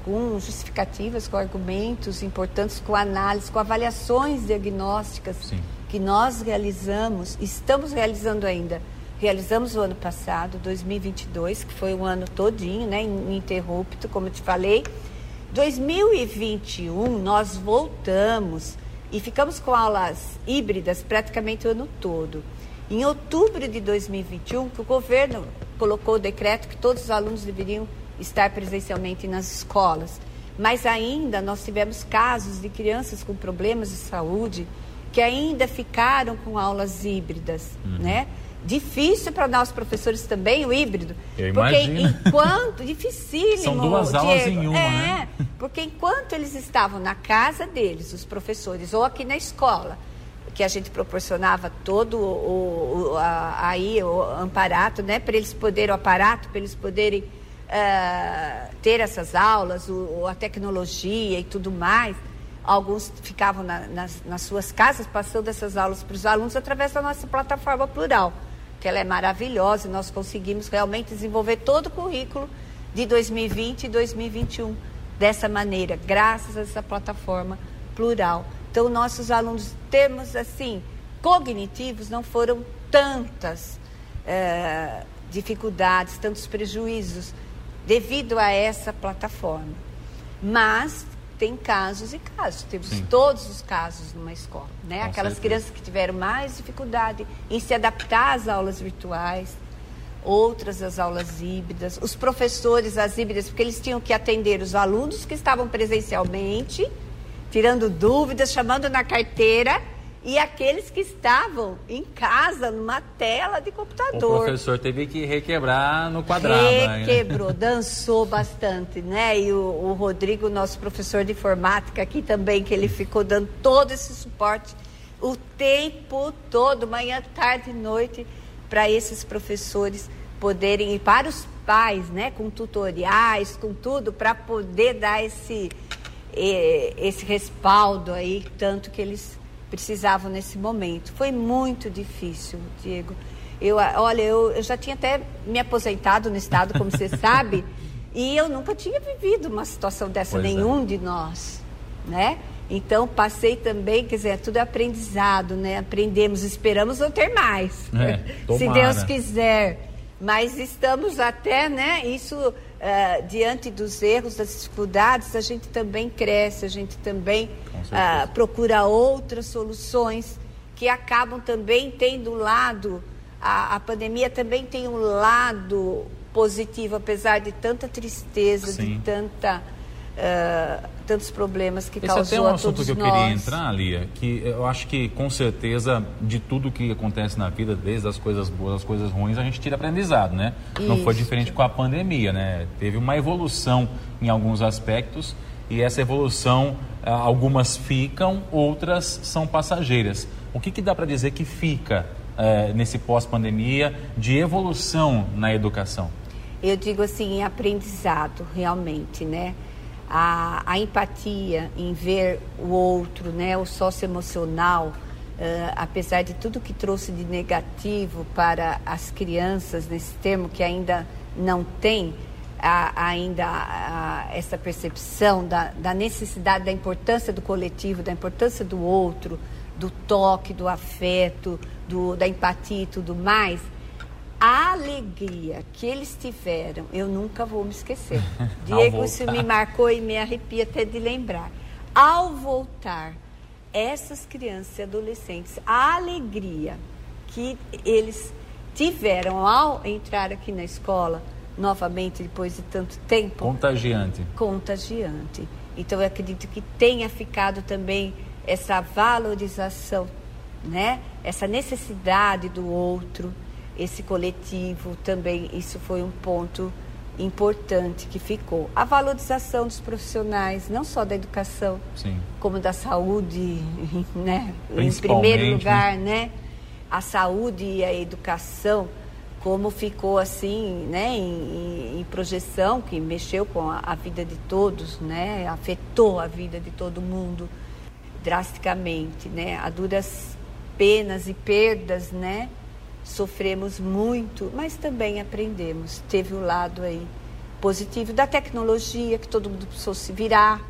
com justificativas, com argumentos importantes, com análise, com avaliações diagnósticas Sim. que nós realizamos, estamos realizando ainda. Realizamos o ano passado, 2022, que foi um ano todinho, né, ininterrupto, como eu te falei. 2021 nós voltamos e ficamos com aulas híbridas praticamente o ano todo. Em outubro de 2021, que o governo colocou o decreto que todos os alunos deveriam estar presencialmente nas escolas. Mas ainda nós tivemos casos de crianças com problemas de saúde que ainda ficaram com aulas híbridas, uhum. né? Difícil para nós professores também o híbrido. Eu porque imagino. enquanto dificílimo. São duas aulas Diego, em uma, é, né? Porque enquanto eles estavam na casa deles, os professores, ou aqui na escola, que a gente proporcionava todo o, o a, aí o amparato, né, para eles poderem o aparato, para eles poderem uh, ter essas aulas, o, a tecnologia e tudo mais. Alguns ficavam na, nas, nas suas casas passando essas aulas para os alunos através da nossa plataforma plural que ela é maravilhosa e nós conseguimos realmente desenvolver todo o currículo de 2020 e 2021 dessa maneira, graças a essa plataforma plural. Então, nossos alunos, temos assim, cognitivos, não foram tantas é, dificuldades, tantos prejuízos devido a essa plataforma. Mas tem casos e casos. Temos Sim. todos os casos numa escola, né? Com Aquelas certeza. crianças que tiveram mais dificuldade em se adaptar às aulas virtuais, outras às aulas híbridas, os professores às híbridas, porque eles tinham que atender os alunos que estavam presencialmente, tirando dúvidas, chamando na carteira e aqueles que estavam em casa, numa tela de computador. O professor teve que requebrar no quadrado. Né? Requebrou, dançou bastante, né? E o, o, Rodrigo, nosso professor de informática aqui também, que ele ficou dando todo esse suporte o tempo todo, manhã, tarde e noite, para esses professores poderem ir para os pais, né? Com tutoriais, com tudo, para poder dar esse, eh, esse respaldo aí, tanto que eles precisavam nesse momento. Foi muito difícil, Diego. Eu, olha, eu, eu já tinha até me aposentado no Estado, como você sabe, e eu nunca tinha vivido uma situação dessa, pois é. nenhum é. de nós, né? Então, passei também, quer dizer, é tudo aprendizado, né? Aprendemos, esperamos não ter mais, é, se Deus quiser. Mas estamos até, né? Isso, uh, diante dos erros, das dificuldades, a gente também cresce, a gente também uh, procura outras soluções que acabam também tendo um lado, a, a pandemia também tem um lado positivo, apesar de tanta tristeza, Sim. de tanta uh, tantos problemas que Esse causou Esse é até um assunto que eu nós. queria entrar, Lia, que eu acho que com certeza de tudo que acontece na vida, desde as coisas boas às coisas ruins, a gente tira aprendizado, né? Isso. Não foi diferente com a pandemia, né? Teve uma evolução em alguns aspectos e essa evolução, ah, algumas ficam, outras são passageiras. O que, que dá para dizer que fica eh, nesse pós-pandemia de evolução na educação? Eu digo assim, aprendizado, realmente, né? A, a empatia em ver o outro, né, o socioemocional, uh, apesar de tudo que trouxe de negativo para as crianças, nesse termo que ainda não tem a, ainda a, essa percepção da, da necessidade, da importância do coletivo, da importância do outro, do toque, do afeto, do, da empatia e tudo mais, a alegria que eles tiveram, eu nunca vou me esquecer. Diego, isso me marcou e me arrepia até de lembrar. Ao voltar, essas crianças e adolescentes, a alegria que eles tiveram ao entrar aqui na escola, novamente, depois de tanto tempo. Contagiante. Contagiante. Então, eu acredito que tenha ficado também essa valorização, né? essa necessidade do outro esse coletivo também, isso foi um ponto importante que ficou. A valorização dos profissionais, não só da educação, Sim. como da saúde, né? Em primeiro né? lugar, né? A saúde e a educação, como ficou assim, né? Em, em projeção, que mexeu com a, a, vida de todos, né? Afetou a vida de todo mundo drasticamente, né? A duras penas e perdas, né? Sofremos muito, mas também aprendemos. Teve o lado aí positivo da tecnologia, que todo mundo precisou se virar.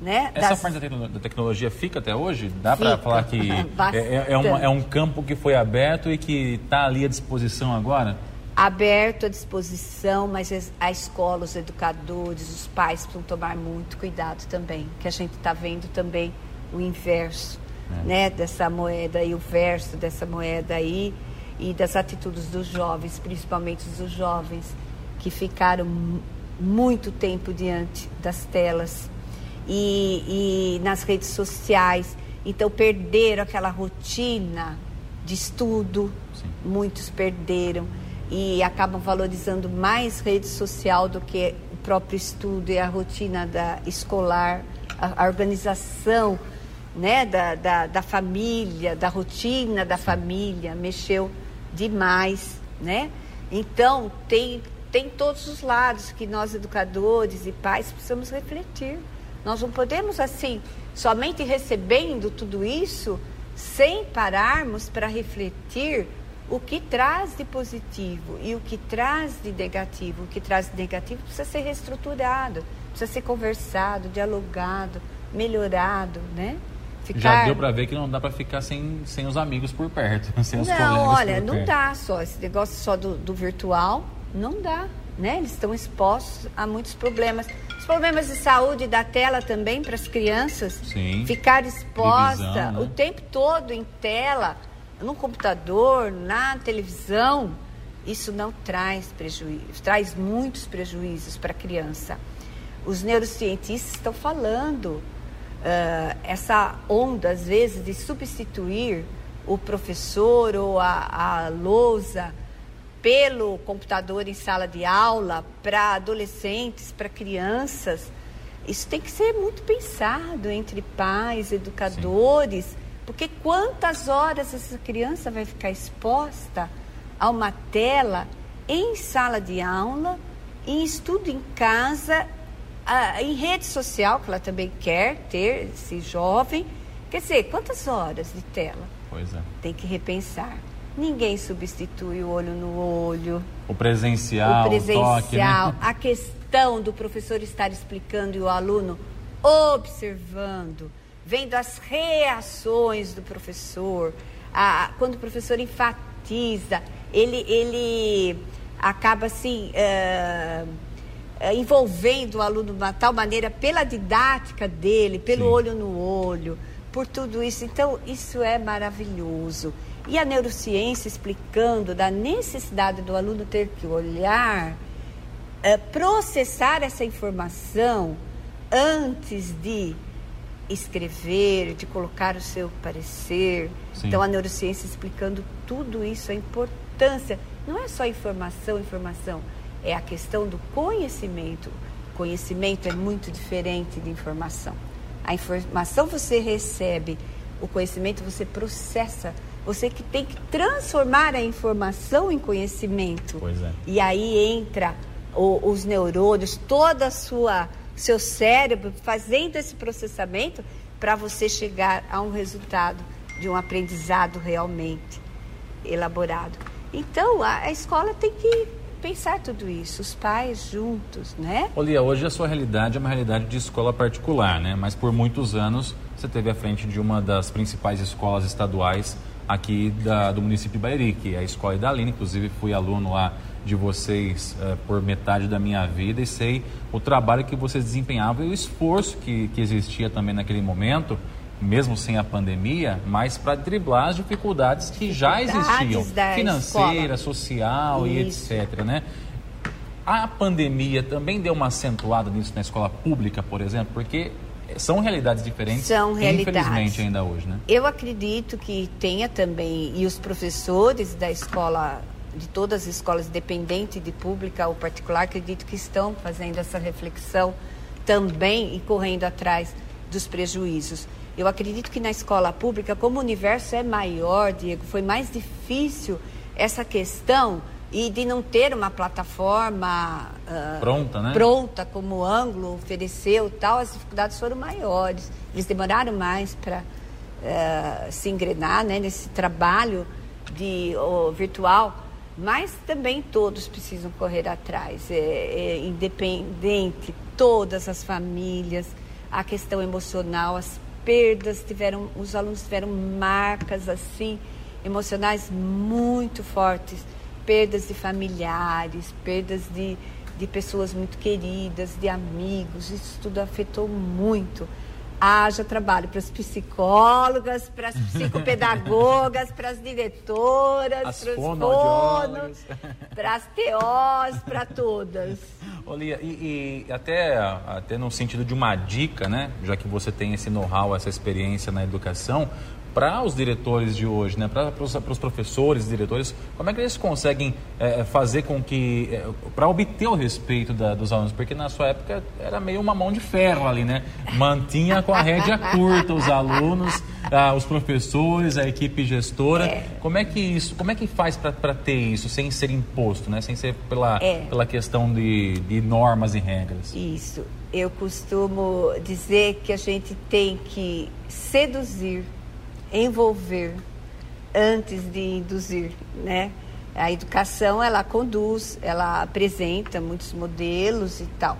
Né? Essa das... parte da tecnologia fica até hoje? Dá para falar que é, é, é, uma, é, um campo que foi aberto e que está ali à disposição agora? Aberto à disposição, mas a escola, os educadores, os pais precisam tomar muito cuidado também, que a gente está vendo também o inverso é. né, dessa moeda e o verso dessa moeda aí e das atitudes dos jovens, principalmente dos jovens que ficaram muito tempo diante das telas e, e nas redes sociais. Então perderam aquela rotina de estudo, Sim. muitos perderam e acabam valorizando mais rede social do que o próprio estudo e a rotina da escolar, a, a organização né, da, da, da família, da rotina da família, mexeu demais, né? Então, tem, tem todos os lados que nós, educadores e pais, precisamos refletir. Nós não podemos, assim, somente recebendo tudo isso, sem pararmos para refletir o que traz de positivo e o que traz de negativo. O que traz de negativo precisa ser reestruturado, precisa ser conversado, dialogado, melhorado, né? Ficar... Já deu para ver que não dá para ficar sem, sem os amigos por perto, sem os não, colegas olha, não perto. dá só. Esse negócio só do, do virtual, não dá. Né? Eles estão expostos a muitos problemas. Os problemas de saúde da tela também para as crianças. Sim. Ficar exposta Divisão, né? o tempo todo em tela, no computador, na televisão, isso não traz prejuízo, traz muitos prejuízos para a criança. Os neurocientistas estão falando uh, essa onda, às vezes, de substituir o professor ou a, a lousa pelo computador em sala de aula para adolescentes, para crianças, isso tem que ser muito pensado entre pais, educadores, Sim. porque quantas horas essa criança vai ficar exposta a uma tela em sala de aula, em estudo em casa ah, em rede social, que ela também quer ter esse jovem. Quer dizer, quantas horas de tela? Pois é. Tem que repensar. Ninguém substitui o olho no olho. O presencial, o presencial, o toque, né? a questão do professor estar explicando e o aluno observando, vendo as reações do professor. A, quando o professor enfatiza, ele, ele acaba assim. Uh, envolvendo o aluno de uma tal maneira pela didática dele, pelo Sim. olho no olho, por tudo isso. Então, isso é maravilhoso. E a neurociência explicando da necessidade do aluno ter que olhar, é, processar essa informação antes de escrever, de colocar o seu parecer. Sim. Então, a neurociência explicando tudo isso, a importância. Não é só informação, informação, é a questão do conhecimento. Conhecimento é muito diferente de informação. A informação você recebe, o conhecimento você processa. Você que tem que transformar a informação em conhecimento. Pois é. E aí entra o, os neurônios, toda a sua seu cérebro fazendo esse processamento para você chegar a um resultado de um aprendizado realmente elaborado. Então, a, a escola tem que pensar tudo isso, os pais juntos, né? Olia, hoje a sua realidade é uma realidade de escola particular, né? Mas por muitos anos você teve à frente de uma das principais escolas estaduais aqui da, do município de Bairi, que é a Escola Idalina. Inclusive fui aluno lá de vocês uh, por metade da minha vida e sei o trabalho que vocês desempenhavam e o esforço que, que existia também naquele momento mesmo sem a pandemia, mas para driblar as dificuldades que já existiam, financeira, escola. social Isso. e etc. Né? A pandemia também deu uma acentuada nisso na escola pública, por exemplo, porque são realidades diferentes, são realidades. infelizmente ainda hoje, né? Eu acredito que tenha também e os professores da escola de todas as escolas, independente de pública ou particular, acredito que estão fazendo essa reflexão também e correndo atrás dos prejuízos. Eu acredito que na escola pública, como o universo é maior, Diego, foi mais difícil essa questão e de não ter uma plataforma uh, pronta, né? Pronta como o ângulo ofereceu, tal, as dificuldades foram maiores. Eles demoraram mais para uh, ah, se engrenar, né, nesse trabalho de uh, virtual, mas também todos precisam correr atrás, é, é, independente, todas as famílias, a questão emocional, as perdas, tiveram, os alunos tiveram marcas assim, emocionais muito fortes, perdas de familiares, perdas de, de pessoas muito queridas, de amigos, isso tudo afetou muito haja trabalho para as psicólogas, para as psicopedagogas, para as diretoras, as para os fonos, para as TOs, para todas. Olia, e, e, até, até no sentido de uma dica, né? Já que você tem esse know-how, essa experiência na educação, para os diretores de hoje, né, para os professores e diretores, como é que eles conseguem é, fazer com que, é, para obter o respeito da, dos alunos? Porque na sua época era meio uma mão de ferro ali, né? Mantinha com a rédea curta os alunos, ah, os professores, a equipe gestora. É. Como é que isso, como é que faz para ter isso sem ser imposto, né? Sem ser pela, é. pela questão de, de normas e regras? Isso. Eu costumo dizer que a gente tem que seduzir envolver antes de induzir, né? A educação ela conduz, ela apresenta muitos modelos e tal.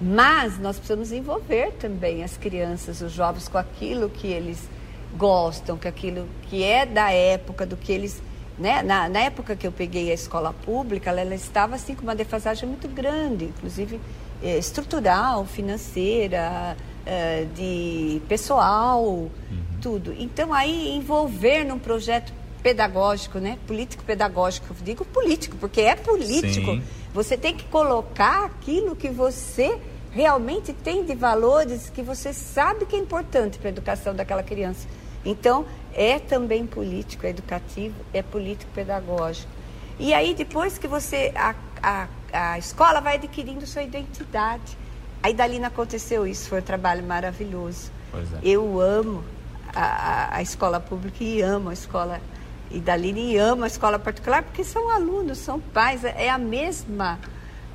Mas nós precisamos envolver também as crianças, os jovens com aquilo que eles gostam, com aquilo que é da época, do que eles né? Na, na, época que eu peguei a escola pública, ela, ela, estava assim com uma defasagem muito grande, inclusive eh, estrutural, financeira, eh, de pessoal. Uhum tudo. Então, aí, envolver num projeto pedagógico, né? Político-pedagógico, eu digo político, porque é político. Sim. Você tem que colocar aquilo que você realmente tem de valores que você sabe que é importante para a educação daquela criança. Então, é também político, é educativo, é político-pedagógico. E aí, depois que você. A, a, a escola vai adquirindo sua identidade. Aí, dali aconteceu isso, foi um trabalho maravilhoso. É. Eu amo a, a, escola pública e amo a escola e amo a escola particular porque são alunos, são pais, é, é a mesma,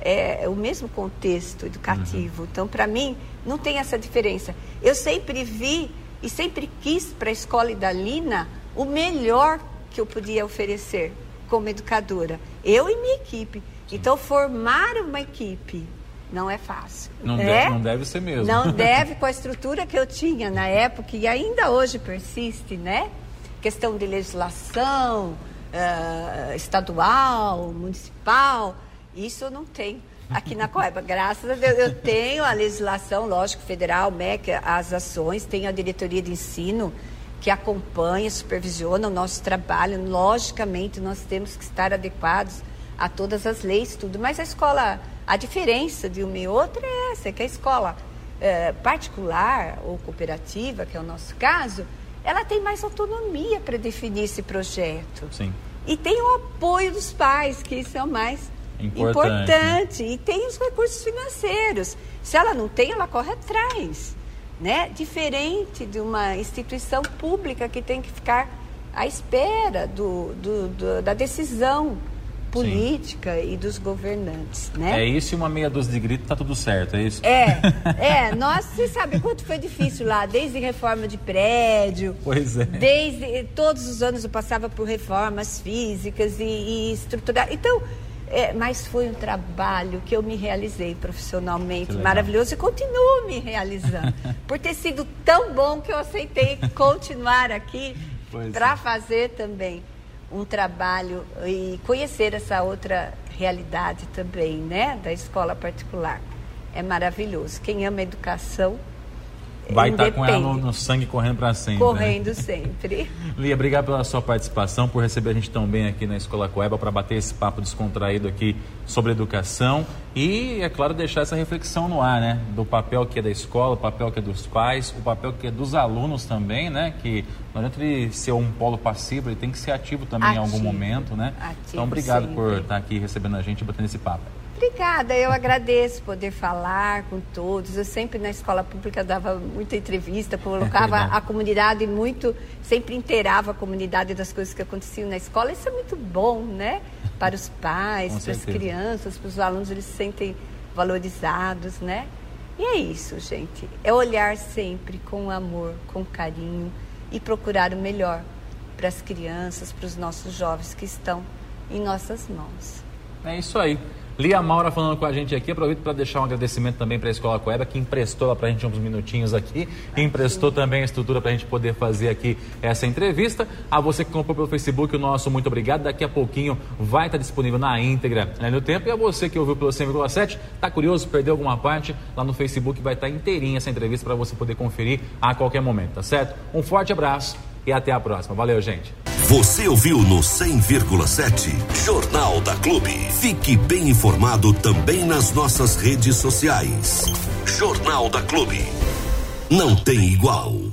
é, o mesmo contexto educativo. Uhum. Então, para mim, não tem essa diferença. Eu sempre vi e sempre quis para a escola Idalina o melhor que eu podia oferecer como educadora, eu e minha equipe. Então, formar uma equipe não é fácil. Não, né? deve, não deve ser mesmo. Não deve com a estrutura que eu tinha na época e ainda hoje persiste, né? Questão de legislação uh, estadual, municipal, isso eu não tenho. Aqui na Coeba, graças a Deus, eu tenho a legislação, lógico, federal, MEC, as ações, tenho a diretoria de ensino que acompanha, supervisiona o nosso trabalho. Logicamente, nós temos que estar adequados a todas as leis, tudo. Mas a escola, a diferença de uma e outra é essa, é que a escola é, particular ou cooperativa, que é o nosso caso, ela tem mais autonomia para definir esse projeto. Sim. E tem o apoio dos pais, que isso é o mais importante. importante. E tem os recursos financeiros. Se ela não tem, ela corre atrás. Né? Diferente de uma instituição pública que tem que ficar à espera do, do, do da decisão política Sim. e dos governantes, né? É isso e uma meia dúzia de grito, tá tudo certo, é isso? É, é. Nós, você sabe quanto foi difícil lá, desde reforma de prédio. Pois é. Desde, todos os anos eu passava por reformas físicas e, e estruturais. Então, é, mas foi um trabalho que eu me realizei profissionalmente, maravilhoso, e continuo me realizando. por ter sido tão bom que eu aceitei continuar aqui para é. fazer também um trabalho e conhecer essa outra realidade também, né, da escola particular. É maravilhoso. Quem ama educação vai estar tá com ela no, no sangue correndo para sempre. Né? Correndo né? sempre. Lia, obrigado pela sua participação, por receber a gente tão bem aqui na Escola Coeba para bater esse papo descontraído aqui sobre educação e, é claro, deixar essa reflexão no ar, né? Do papel que é da escola, o papel que é dos pais, o papel que é dos alunos também, né? Que não adianta ele ser um polo passivo, ele tem que ser ativo também ativo. em algum momento, né? Ativo, então, obrigado sempre. por estar aqui recebendo a gente e batendo esse papo. Obrigada, eu agradeço poder falar com todos. Eu sempre na escola pública dava muita entrevista, colocava é a comunidade muito, sempre inteirava a comunidade das coisas que aconteciam na escola. Isso é muito bom, né? Para os pais, para as crianças, para os alunos, eles se sentem valorizados, né? E é isso, gente. É olhar sempre com amor, com carinho e procurar o melhor para as crianças, para os nossos jovens que estão em nossas mãos. É isso aí. Lia Maura falando com a gente aqui. Aproveito para deixar um agradecimento também para a Escola Coeba, que emprestou para a gente uns minutinhos aqui. emprestou também a estrutura para a gente poder fazer aqui essa entrevista. A você que comprou pelo Facebook, o nosso muito obrigado. Daqui a pouquinho vai estar disponível na íntegra né, no tempo. E a você que ouviu pelo 100,7, está curioso, perdeu alguma parte, lá no Facebook vai estar inteirinha essa entrevista para você poder conferir a qualquer momento, tá certo? Um forte abraço e até a próxima. Valeu, gente. Você ouviu no 100,7 Jornal da Clube. Fique bem informado também nas nossas redes sociais. Jornal da Clube. Não tem igual.